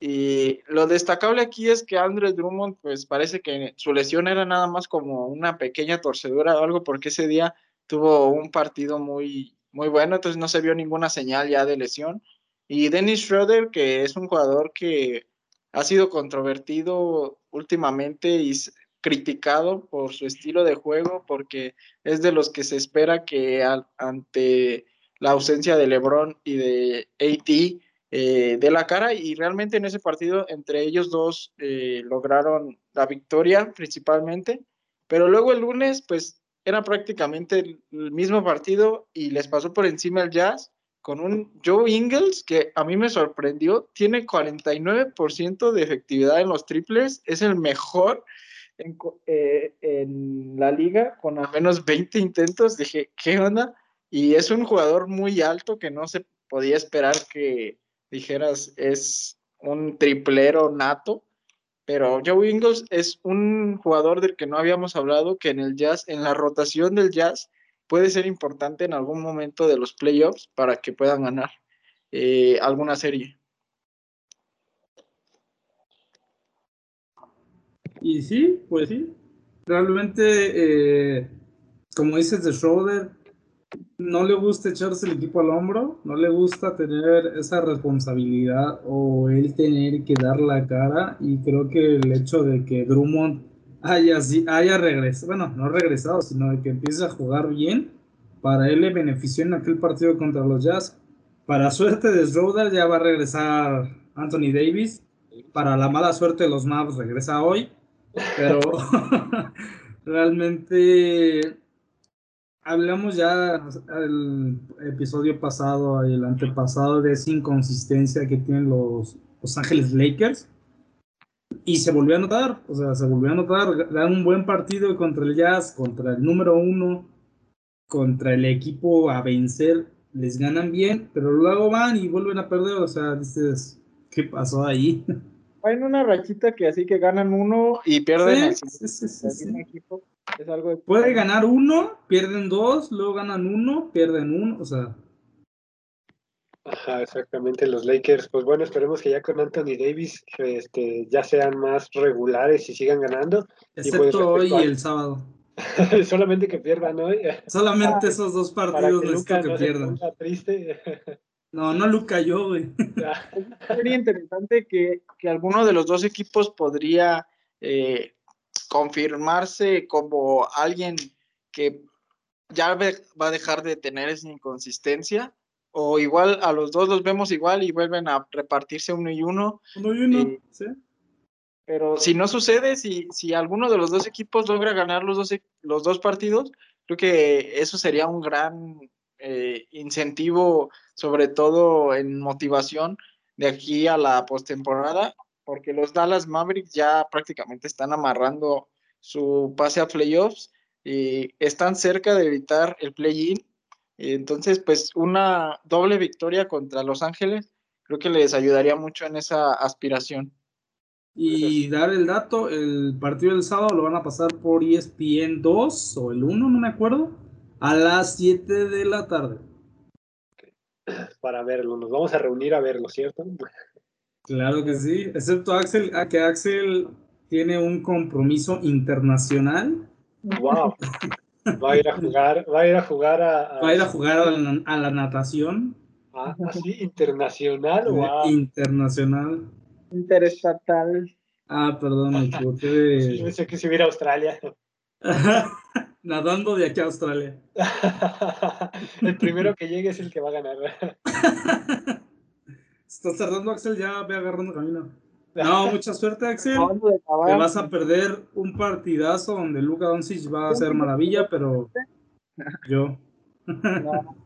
Y lo destacable aquí es que Andre Drummond, pues parece que su lesión era nada más como una pequeña torcedura o algo, porque ese día tuvo un partido muy, muy bueno, entonces no se vio ninguna señal ya de lesión. Y Dennis Schroeder, que es un jugador que ha sido controvertido últimamente y criticado por su estilo de juego, porque es de los que se espera que ante la ausencia de LeBron y de AD eh, de la cara. Y realmente en ese partido entre ellos dos eh, lograron la victoria principalmente, pero luego el lunes pues era prácticamente el mismo partido y les pasó por encima el Jazz con un Joe Ingles que a mí me sorprendió, tiene 49% de efectividad en los triples, es el mejor en, eh, en la liga con al menos 20 intentos, dije, ¿qué onda? Y es un jugador muy alto que no se podía esperar que dijeras es un triplero nato. pero Joe Ingles es un jugador del que no habíamos hablado, que en el Jazz, en la rotación del Jazz, puede ser importante en algún momento de los playoffs para que puedan ganar eh, alguna serie. Y sí, pues sí. Realmente, eh, como dices de Schroeder, no le gusta echarse el equipo al hombro, no le gusta tener esa responsabilidad o él tener que dar la cara y creo que el hecho de que Drummond haya, haya regresado, bueno, no regresado, sino que empiece a jugar bien, para él le benefició en aquel partido contra los Jazz. Para suerte de Schroeder ya va a regresar Anthony Davis, para la mala suerte de los Mavs regresa hoy, pero realmente hablamos ya el episodio pasado y el antepasado de esa inconsistencia que tienen los Los Ángeles Lakers. Y se volvió a notar, o sea, se volvió a notar, dan un buen partido contra el Jazz, contra el número uno, contra el equipo a vencer, les ganan bien, pero luego van y vuelven a perder, o sea, dices, ¿qué pasó ahí? Hay una rachita que así que ganan uno y pierden sí, el equipo algo Puede ganar uno, pierden dos, luego ganan uno, pierden uno, o sea. Ajá, exactamente, los Lakers, pues bueno, esperemos que ya con Anthony Davis este, ya sean más regulares y sigan ganando. Excepto hoy y el sábado. Solamente que pierdan hoy. Solamente ah, esos dos partidos necesito que pierdan. Triste. No, no Luca, yo, güey. Sería interesante que, que alguno de los dos equipos podría eh, confirmarse como alguien que ya va a dejar de tener esa inconsistencia o igual a los dos los vemos igual y vuelven a repartirse uno y uno. Uno y uno, eh, sí. Pero si no sucede, si, si alguno de los dos equipos logra ganar los dos, los dos partidos, creo que eso sería un gran eh, incentivo, sobre todo en motivación de aquí a la postemporada porque los Dallas Mavericks ya prácticamente están amarrando su pase a playoffs y están cerca de evitar el play-in. Entonces, pues una doble victoria contra Los Ángeles creo que les ayudaría mucho en esa aspiración. Y dar el dato, el partido del sábado lo van a pasar por ESPN 2 o el 1, no me acuerdo, a las 7 de la tarde. Para verlo, nos vamos a reunir a verlo, ¿cierto? Claro que sí, excepto Axel, a que Axel tiene un compromiso internacional. Wow. Va a ir a jugar, va a ir a jugar a, va a ir a jugar a la, natación. Ah, sí, internacional, wow. Internacional. Interestatal. Ah, perdón, me equivoqué Sí, pensé que se hubiera a Australia. Nadando de aquí a Australia. el primero que llegue es el que va a ganar. Estás tardando, Axel, ya ve agarrando camino. No, mucha suerte, Axel. Te vas a perder un partidazo donde Luca Doncic va a hacer maravilla, pero yo.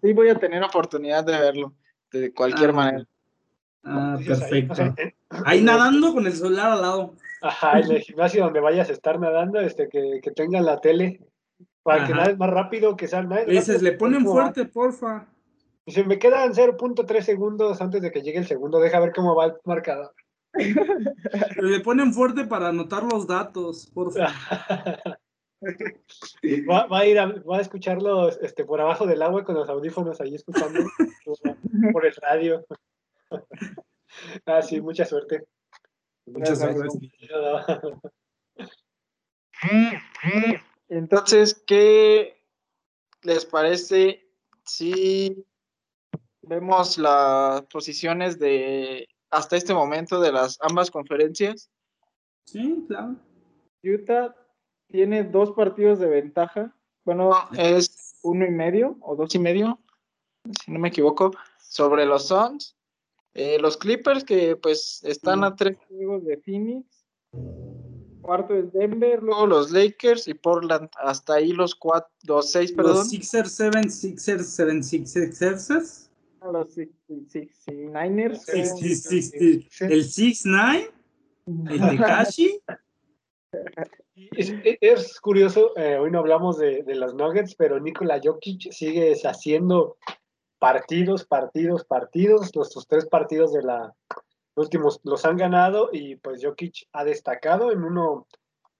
Sí voy a tener oportunidad de verlo, de cualquier ah, manera. Ah, perfecto. Ahí nadando con el celular al lado. Ajá, en el gimnasio donde vayas a estar nadando, este, que, que tengan la tele, para que nades más rápido, que salga. Dices, le ponen fuerte, porfa. Dice, me quedan 0.3 segundos antes de que llegue el segundo. Deja ver cómo va el marcador. Le ponen fuerte para anotar los datos, por favor. Va, a ir a, va a escucharlo este, por abajo del agua con los audífonos ahí escuchando por el radio. Ah, sí, mucha suerte. Muchas gracias. Entonces, ¿qué les parece si vemos las posiciones de hasta este momento de las ambas conferencias. Sí, claro. Utah tiene dos partidos de ventaja. Bueno, es uno y medio o dos y medio, si no me equivoco, sobre los Suns. Eh, los Clippers que pues están a tres juegos de Phoenix. Cuarto es Denver, luego los Lakers y Portland. Hasta ahí los cuatro, los seis, perdón. Los Sixers, seven, Sixers, seven, Sixers los 69ers. el 6-9, el Tekashi. Es, es, curioso, eh, hoy no hablamos de, de, los Nuggets, pero Nikola Jokic sigue haciendo partidos, partidos, partidos, los tres partidos de la, Los últimos los han ganado y pues Jokic ha destacado en uno,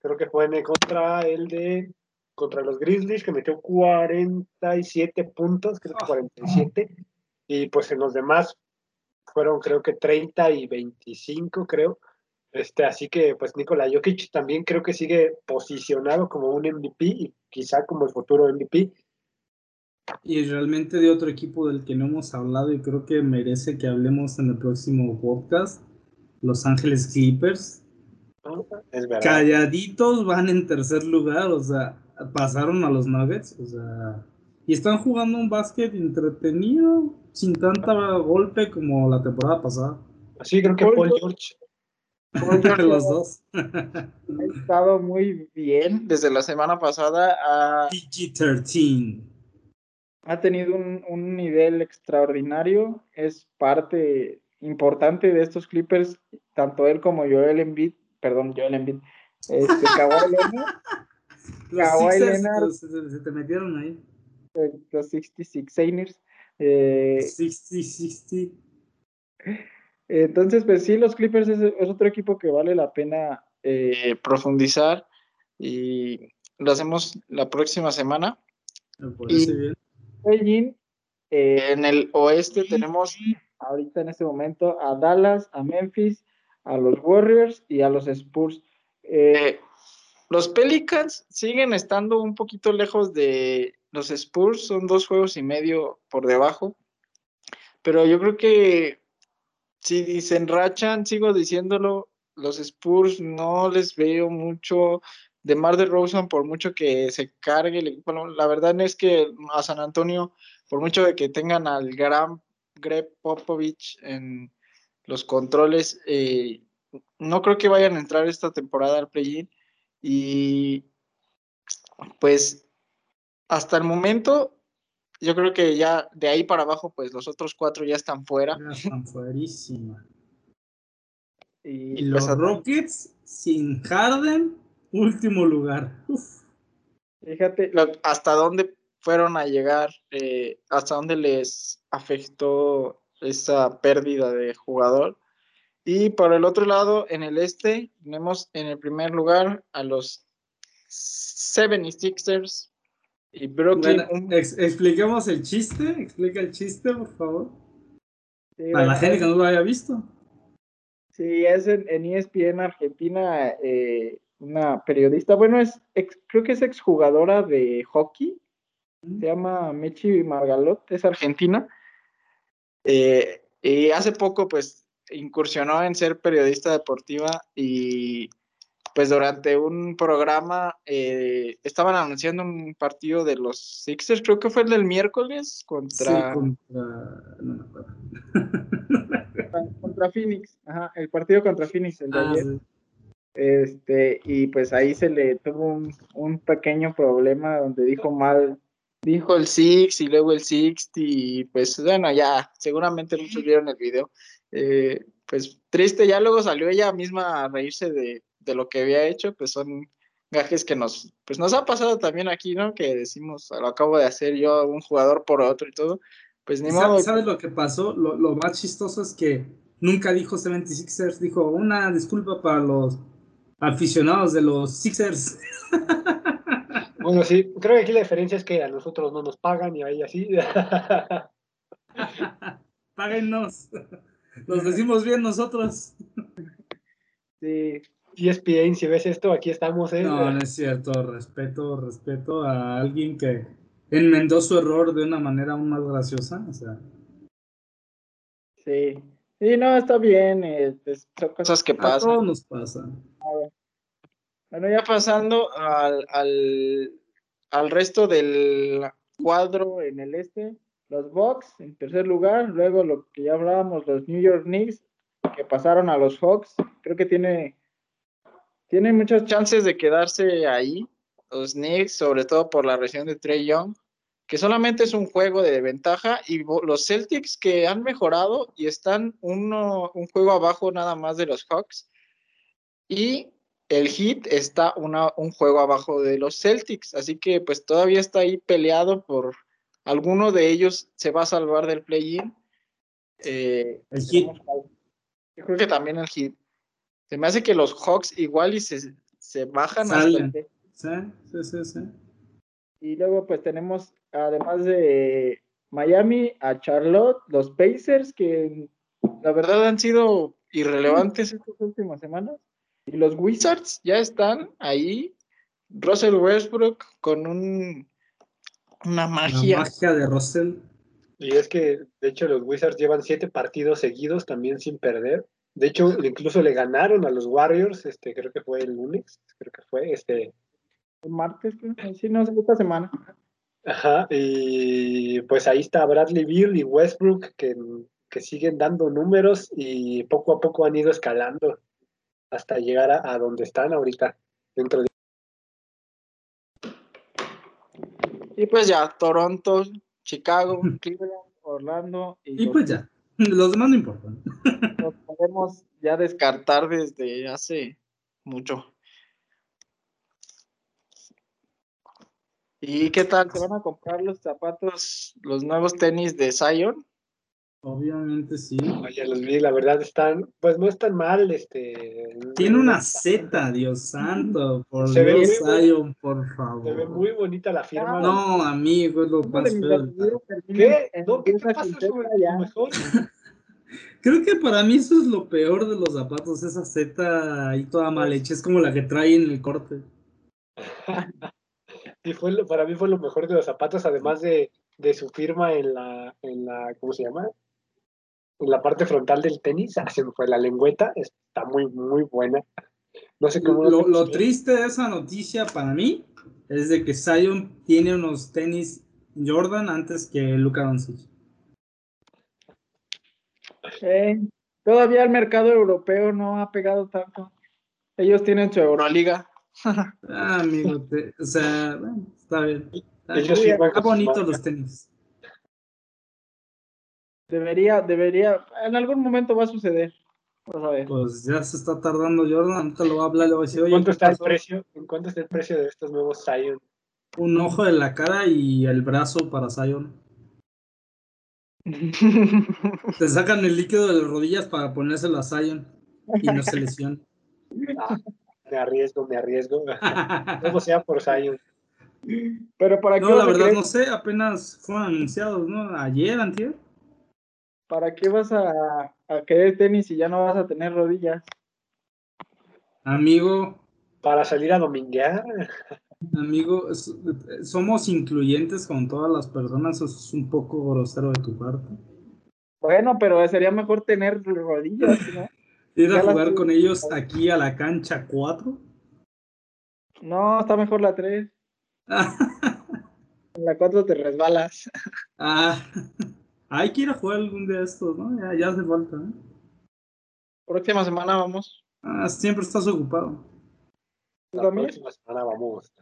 creo que fue en contra el de contra los Grizzlies, que metió 47 puntos, creo que 47, y pues en los demás fueron creo que 30 y 25, creo. Este, así que pues Nikola Jokic también creo que sigue posicionado como un MVP y quizá como el futuro MVP. Y realmente de otro equipo del que no hemos hablado y creo que merece que hablemos en el próximo podcast, Los Ángeles Clippers. Es verdad. Calladitos van en tercer lugar, o sea, pasaron a los Nuggets, o sea, y están jugando un básquet entretenido, sin tanta golpe como la temporada pasada. Sí, creo que Paul George. Paul George los dos. ha estado muy bien desde la semana pasada. Ha, PG-13. ha tenido un, un nivel extraordinario. Es parte importante de estos Clippers, tanto él como Joel Embiid, perdón, Joel Embiid, este, Kawhi Leonard, Kawhi Leonard. los- se, se te metieron ahí. los 66ers. Eh, 60-60. Entonces, pues sí, los Clippers es, es otro equipo que vale la pena eh, profundizar y lo hacemos la próxima semana. Me parece Y- bien. Eh, en el oeste tenemos ahorita en este momento a Dallas, a Memphis, a los Warriors y a los Spurs. Eh, los Pelicans siguen estando un poquito lejos de los Spurs, son dos juegos y medio por debajo, pero yo creo que si se enrachan, sigo diciéndolo, los Spurs no les veo mucho de Mar de Rosen por mucho que se cargue el equipo. La verdad es que a San Antonio, por mucho de que tengan al gran Greg Popovich en los controles, eh, no creo que vayan a entrar esta temporada al play-in. Y pues hasta el momento, yo creo que ya de ahí para abajo, pues los otros cuatro ya están fuera. Ya están fuerísima. Y, Y pues, los Rockets sin Harden, último lugar. Uf. Fíjate lo- hasta dónde fueron a llegar, eh, hasta dónde les afectó esa pérdida de jugador. Y por el otro lado, en el este, tenemos en el primer lugar a los 76ers y Brooklyn. Bueno, un- ex- expliquemos el chiste. Explica el chiste, por favor. sí, Para la gente que no lo haya visto. Sí, es en, en ESPN Argentina, eh, una periodista, bueno, es ex- creo que es exjugadora de hockey, se llama Mechi Margalot, es argentina. Eh, y hace poco, pues, incursionó en ser periodista deportiva y, pues, durante un programa eh, estaban anunciando un partido de los Sixers, creo que fue el del miércoles contra, Sí, contra. No me acuerdo. contra Phoenix, ajá, el partido contra Phoenix, el de Ah, ayer. sí. Este, y pues ahí se le tuvo un, un pequeño problema donde dijo mal, dijo el Six y luego el Sixty, y pues bueno, ya, seguramente muchos vieron el video. Eh, pues triste, ya luego salió ella misma a reírse de, de lo que había hecho, pues son gajes que nos, pues nos ha pasado también aquí, ¿no? Que decimos, lo acabo de hacer yo, un jugador por otro y todo, pues ni modo. ¿Sabes, sabes lo que pasó? Lo, lo más chistoso es que nunca dijo 76ers, dijo una disculpa para los aficionados de los Sixers. Bueno, sí, creo que aquí la diferencia es que a nosotros no nos pagan y ahí así. Páguennos. Los decimos bien nosotros. Sí, ESPN, si ves esto, aquí estamos, ¿eh? No, no es cierto. Respeto, respeto a alguien que enmendó su error de una manera aún más graciosa. O sea, sí. Sí, no, está bien, eh, pues, son cosas que a pasan. todos nos pasa. Bueno, ya pasando al, al, al resto del cuadro en el este, los Bucks en tercer lugar, luego lo que ya hablábamos, los New York Knicks, que pasaron a los Hawks, creo que tiene, tiene muchas chances de quedarse ahí, los Knicks, sobre todo por la región de Trey Young, que solamente es un juego de ventaja, y los Celtics que han mejorado y están uno, un juego abajo nada más de los Hawks, y el Heat está una, un juego abajo de los Celtics, así que pues todavía está ahí peleado por alguno de ellos se va a salvar del play-in. Eh, El Heat. Yo creo que también el Heat. Se me hace que los Hawks igual y se, se bajan hasta Salen. el techo. Sí, sí, sí, sí. Y luego pues tenemos, además de Miami, a Charlotte, los Pacers, que la verdad han sido irrelevantes estas últimas semanas. Y los Wizards ya están ahí. Russell Westbrook con un, una La magia. magia de Russell. Y es que, de hecho, los Wizards llevan siete partidos seguidos también sin perder. De hecho, incluso le ganaron a los Warriors, este, creo que fue el lunes, creo que fue, este, El martes, creo. sí, no sé, esta semana. ajá, y pues ahí está Bradley Beal y Westbrook que, que siguen dando números y poco a poco han ido escalando hasta llegar a, a donde están ahorita, dentro de Y pues ya, Toronto, Chicago, Cleveland, Orlando. Y, Y pues ya. Los demás no importan. Los podemos ya descartar desde hace mucho. ¿Y qué tal? ¿Se van a comprar los zapatos, los nuevos tenis de Zion? Obviamente sí. Vaya, los vi, la verdad están, pues no están mal, este. Tiene una Z, Dios santo. Por Se ve Dios, bonito. Zion, por Se ve favor. muy bonita la firma. No, amigo, es lo más feo. ¿Qué? No, ¿qué te pasa? Lo mejor. Creo que para mí eso es lo peor de los zapatos, esa Z ahí toda mal hecha, es como la que trae en el corte. Sí, fue lo- para mí fue lo mejor de los zapatos, además de, de su firma en la, en la, ¿cómo se llama? En la parte frontal del tenis, ah, se me fue la lengüeta, está muy, muy buena. No sé cómo. Lo, lo triste de esa noticia para mí es de que Zion tiene unos tenis Jordan antes que Luka Doncic. Todavía el mercado europeo no ha pegado tanto. Ellos tienen su Euroliga. Ah, amigo, te- o sea, bueno, está bien. Está, Ellos bien. bonito los tenis. Debería, debería, en algún momento va a suceder. Vamos a ver. Pues ya se está tardando Jordan, ahorita lo voy a hablar, le voy a decir, ¿En cuánto ¿qué está el precio? ¿En cuánto está el precio de estos nuevos Zion? Un ojo de la cara y el brazo para Zion. Te sacan el líquido de las rodillas para ponérselo a Zion y no se lesiona. Ah, me arriesgo, me arriesgo. Todo sea por Zion. Pero para qué No, la verdad no sé, apenas fueron anunciados, ¿no? Ayer, antier. ¿Para qué vas a, a querer tenis si ya no vas a tener rodillas? Amigo, Para salir a dominguear. Amigo, es- somos incluyentes con todas las personas, eso es un poco grosero de tu parte. Bueno, pero sería mejor tener rodillas, ¿no? Ir a Ya jugar con ellos aquí a la cancha 4. No, está mejor la 3. En la 4 te resbalas. ah, hay que ir a jugar algún día de estos, ¿no? Ya, ya hace falta, ¿eh? Próxima semana vamos. Ah, siempre estás ocupado. ¿Tú La próxima semana vamos.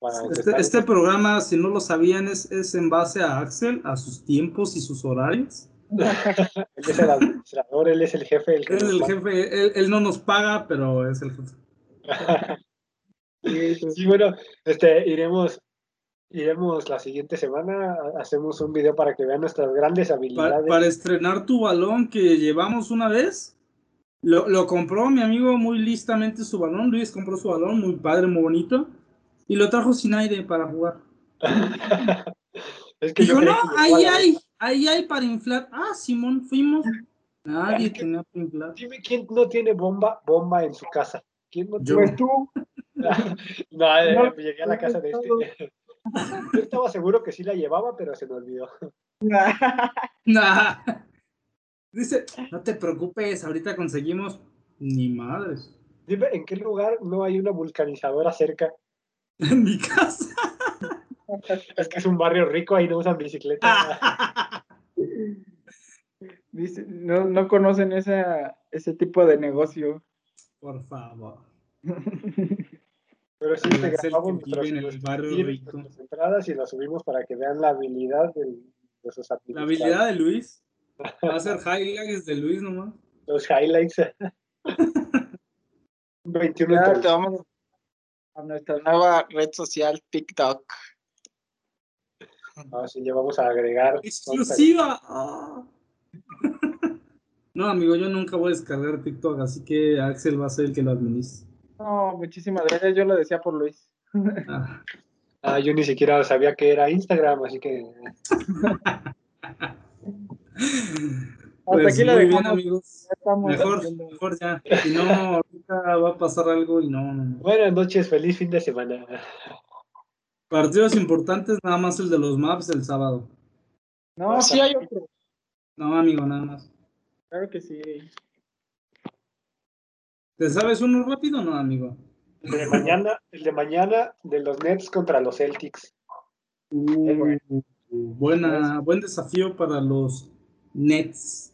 Para Este, este programa, si no lo sabían, es, es en base a Axel, a sus tiempos y sus horarios. Él es el administrador, él es el jefe. El Él el jefe, él, él no nos paga, pero es el jefe. Sí, bueno, este, iremos, iremos la siguiente semana, hacemos un video para que vean nuestras grandes habilidades. para estrenar tu balón que llevamos una vez, lo, lo compró mi amigo muy listamente su balón. Luis compró su balón, muy padre, muy bonito, y lo trajo sin aire para jugar. es que yo Dijo, creí no, ahí hay, ahí hay para inflar. Ah, Simón, fuimos. Nadie Es que- tenía para inflar. Dime quién no tiene bomba, bomba en su casa. ¿Quién no Yo. Pues tú. No, eh, No, llegué a la casa de este. Yo estaba seguro que sí la llevaba, pero se me olvidó. Nah. Dice, no te preocupes, ahorita conseguimos. Ni madres. Dime, ¿en qué lugar no hay una vulcanizadora cerca? En mi casa. Es que es un barrio rico, ahí no usan bicicleta. Dice, no, no conocen esa, ese tipo de negocio. Por favor. Pero sí, te grabamos vive en el barrio rico. nuestras entradas y las subimos para que vean la habilidad del- de sus La habilidad de Luis. Va a ser highlights de Luis nomás. Los highlights. 21 Ya te vamos a nuestra nueva red social, TikTok. Ah, sí, ya vamos a agregar. Exclusiva. Ah. No, amigo, yo nunca voy a descargar TikTok, así que Axel va a ser el que lo administre. No, muchísimas gracias. Yo lo decía por Luis. Ah, Ah, yo ni siquiera sabía que era Instagram, así que pues aquí la muy bien, dejamos. amigos. Estamos Mejor, mejor ya. Si no, ahorita va a pasar algo y no, no, no. buenas noches, feliz fin de semana. Partidos importantes, nada más el de los maps el sábado. No, sí hay otro. No, amigo, nada más. Claro que sí. ¿Te sabes uno rápido o no, amigo? El de mañana, el de mañana de los Nets contra los Celtics. Uh, buena, buen desafío para los Nets.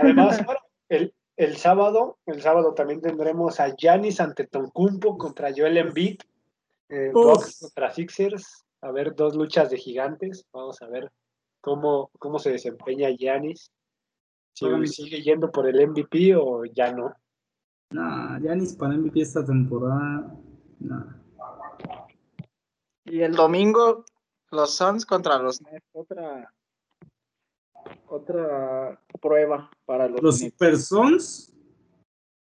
Además, bueno, el, el sábado, el sábado también tendremos a Giannis Antetokounmpo contra Joel Embiid, eh. Bucks contra Sixers. A ver, dos luchas de gigantes. Vamos a ver cómo, cómo se desempeña Giannis. Si sigue yendo por el MVP o ya no. Nah, Yanis para MVP esta temporada. Nah. Y el domingo, los Suns contra los Nets. Otra, otra prueba para los, Los. Super Sons,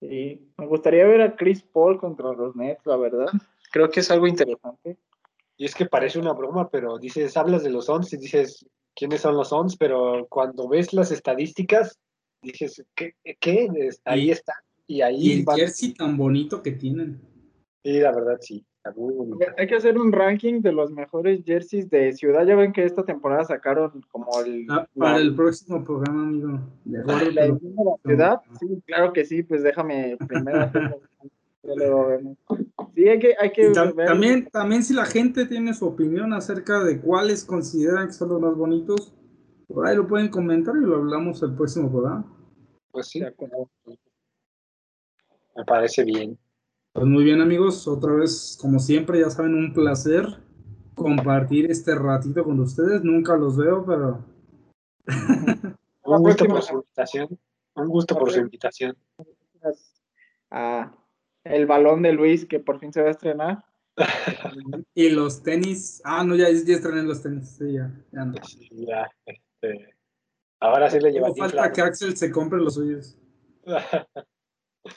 Sí, me gustaría ver a Chris Paul contra los Nets, la verdad. Creo que es algo interesante. Y es que parece una broma, pero dices, hablas de los Suns y dices, ¿quiénes son los Suns? Pero cuando ves las estadísticas, dices, ¿qué? qué? Ahí Y- está. Y ahí y el van- jersey tan bonito que tienen. Sí, la verdad, sí. Está muy bonito. Hay que hacer un ranking de los mejores jerseys de ciudad. Ya ven que esta temporada sacaron como el, Ah, la- para el próximo programa, amigo. De la ciudad. Sí, claro que sí, pues déjame primero. Sí, hay que, hay que también, también si la gente tiene su opinión acerca de cuáles consideran que son los más bonitos, por ahí lo pueden comentar y lo hablamos el próximo programa. Pues sí, me parece bien. Pues muy bien amigos, otra vez como siempre ya saben un placer compartir este ratito con ustedes, nunca los veo, pero Un gusto por su invitación. Un gusto por su invitación. a el balón de Luis que por fin se va a estrenar. y los tenis, ah no ya, ya estrené los tenis, sí, ya, ya no. Sí, ya, este, ahora sí le lleva Solo falta que Axel se compre los suyos.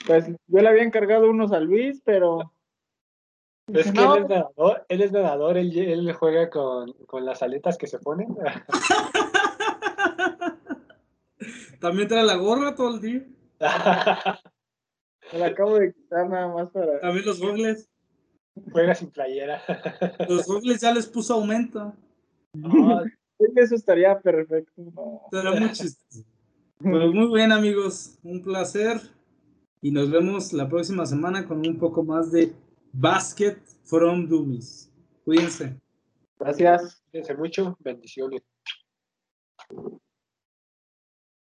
Pues yo le había encargado unos a Luis, pero Es que No. él es nadador, él es nadador, él, él juega con, con las aletas que se ponen. También trae la gorra todo el día, me la acabo de quitar nada más para. también los gogles, juega sin playera. los gogles ya les puso aumento, No, Eso estaría perfecto. no. será muy chistoso. Pues muy bien amigos, un placer y nos vemos la próxima semana con un poco más de Basket from Dummies. Cuídense. Gracias. cuídense mucho, bendiciones.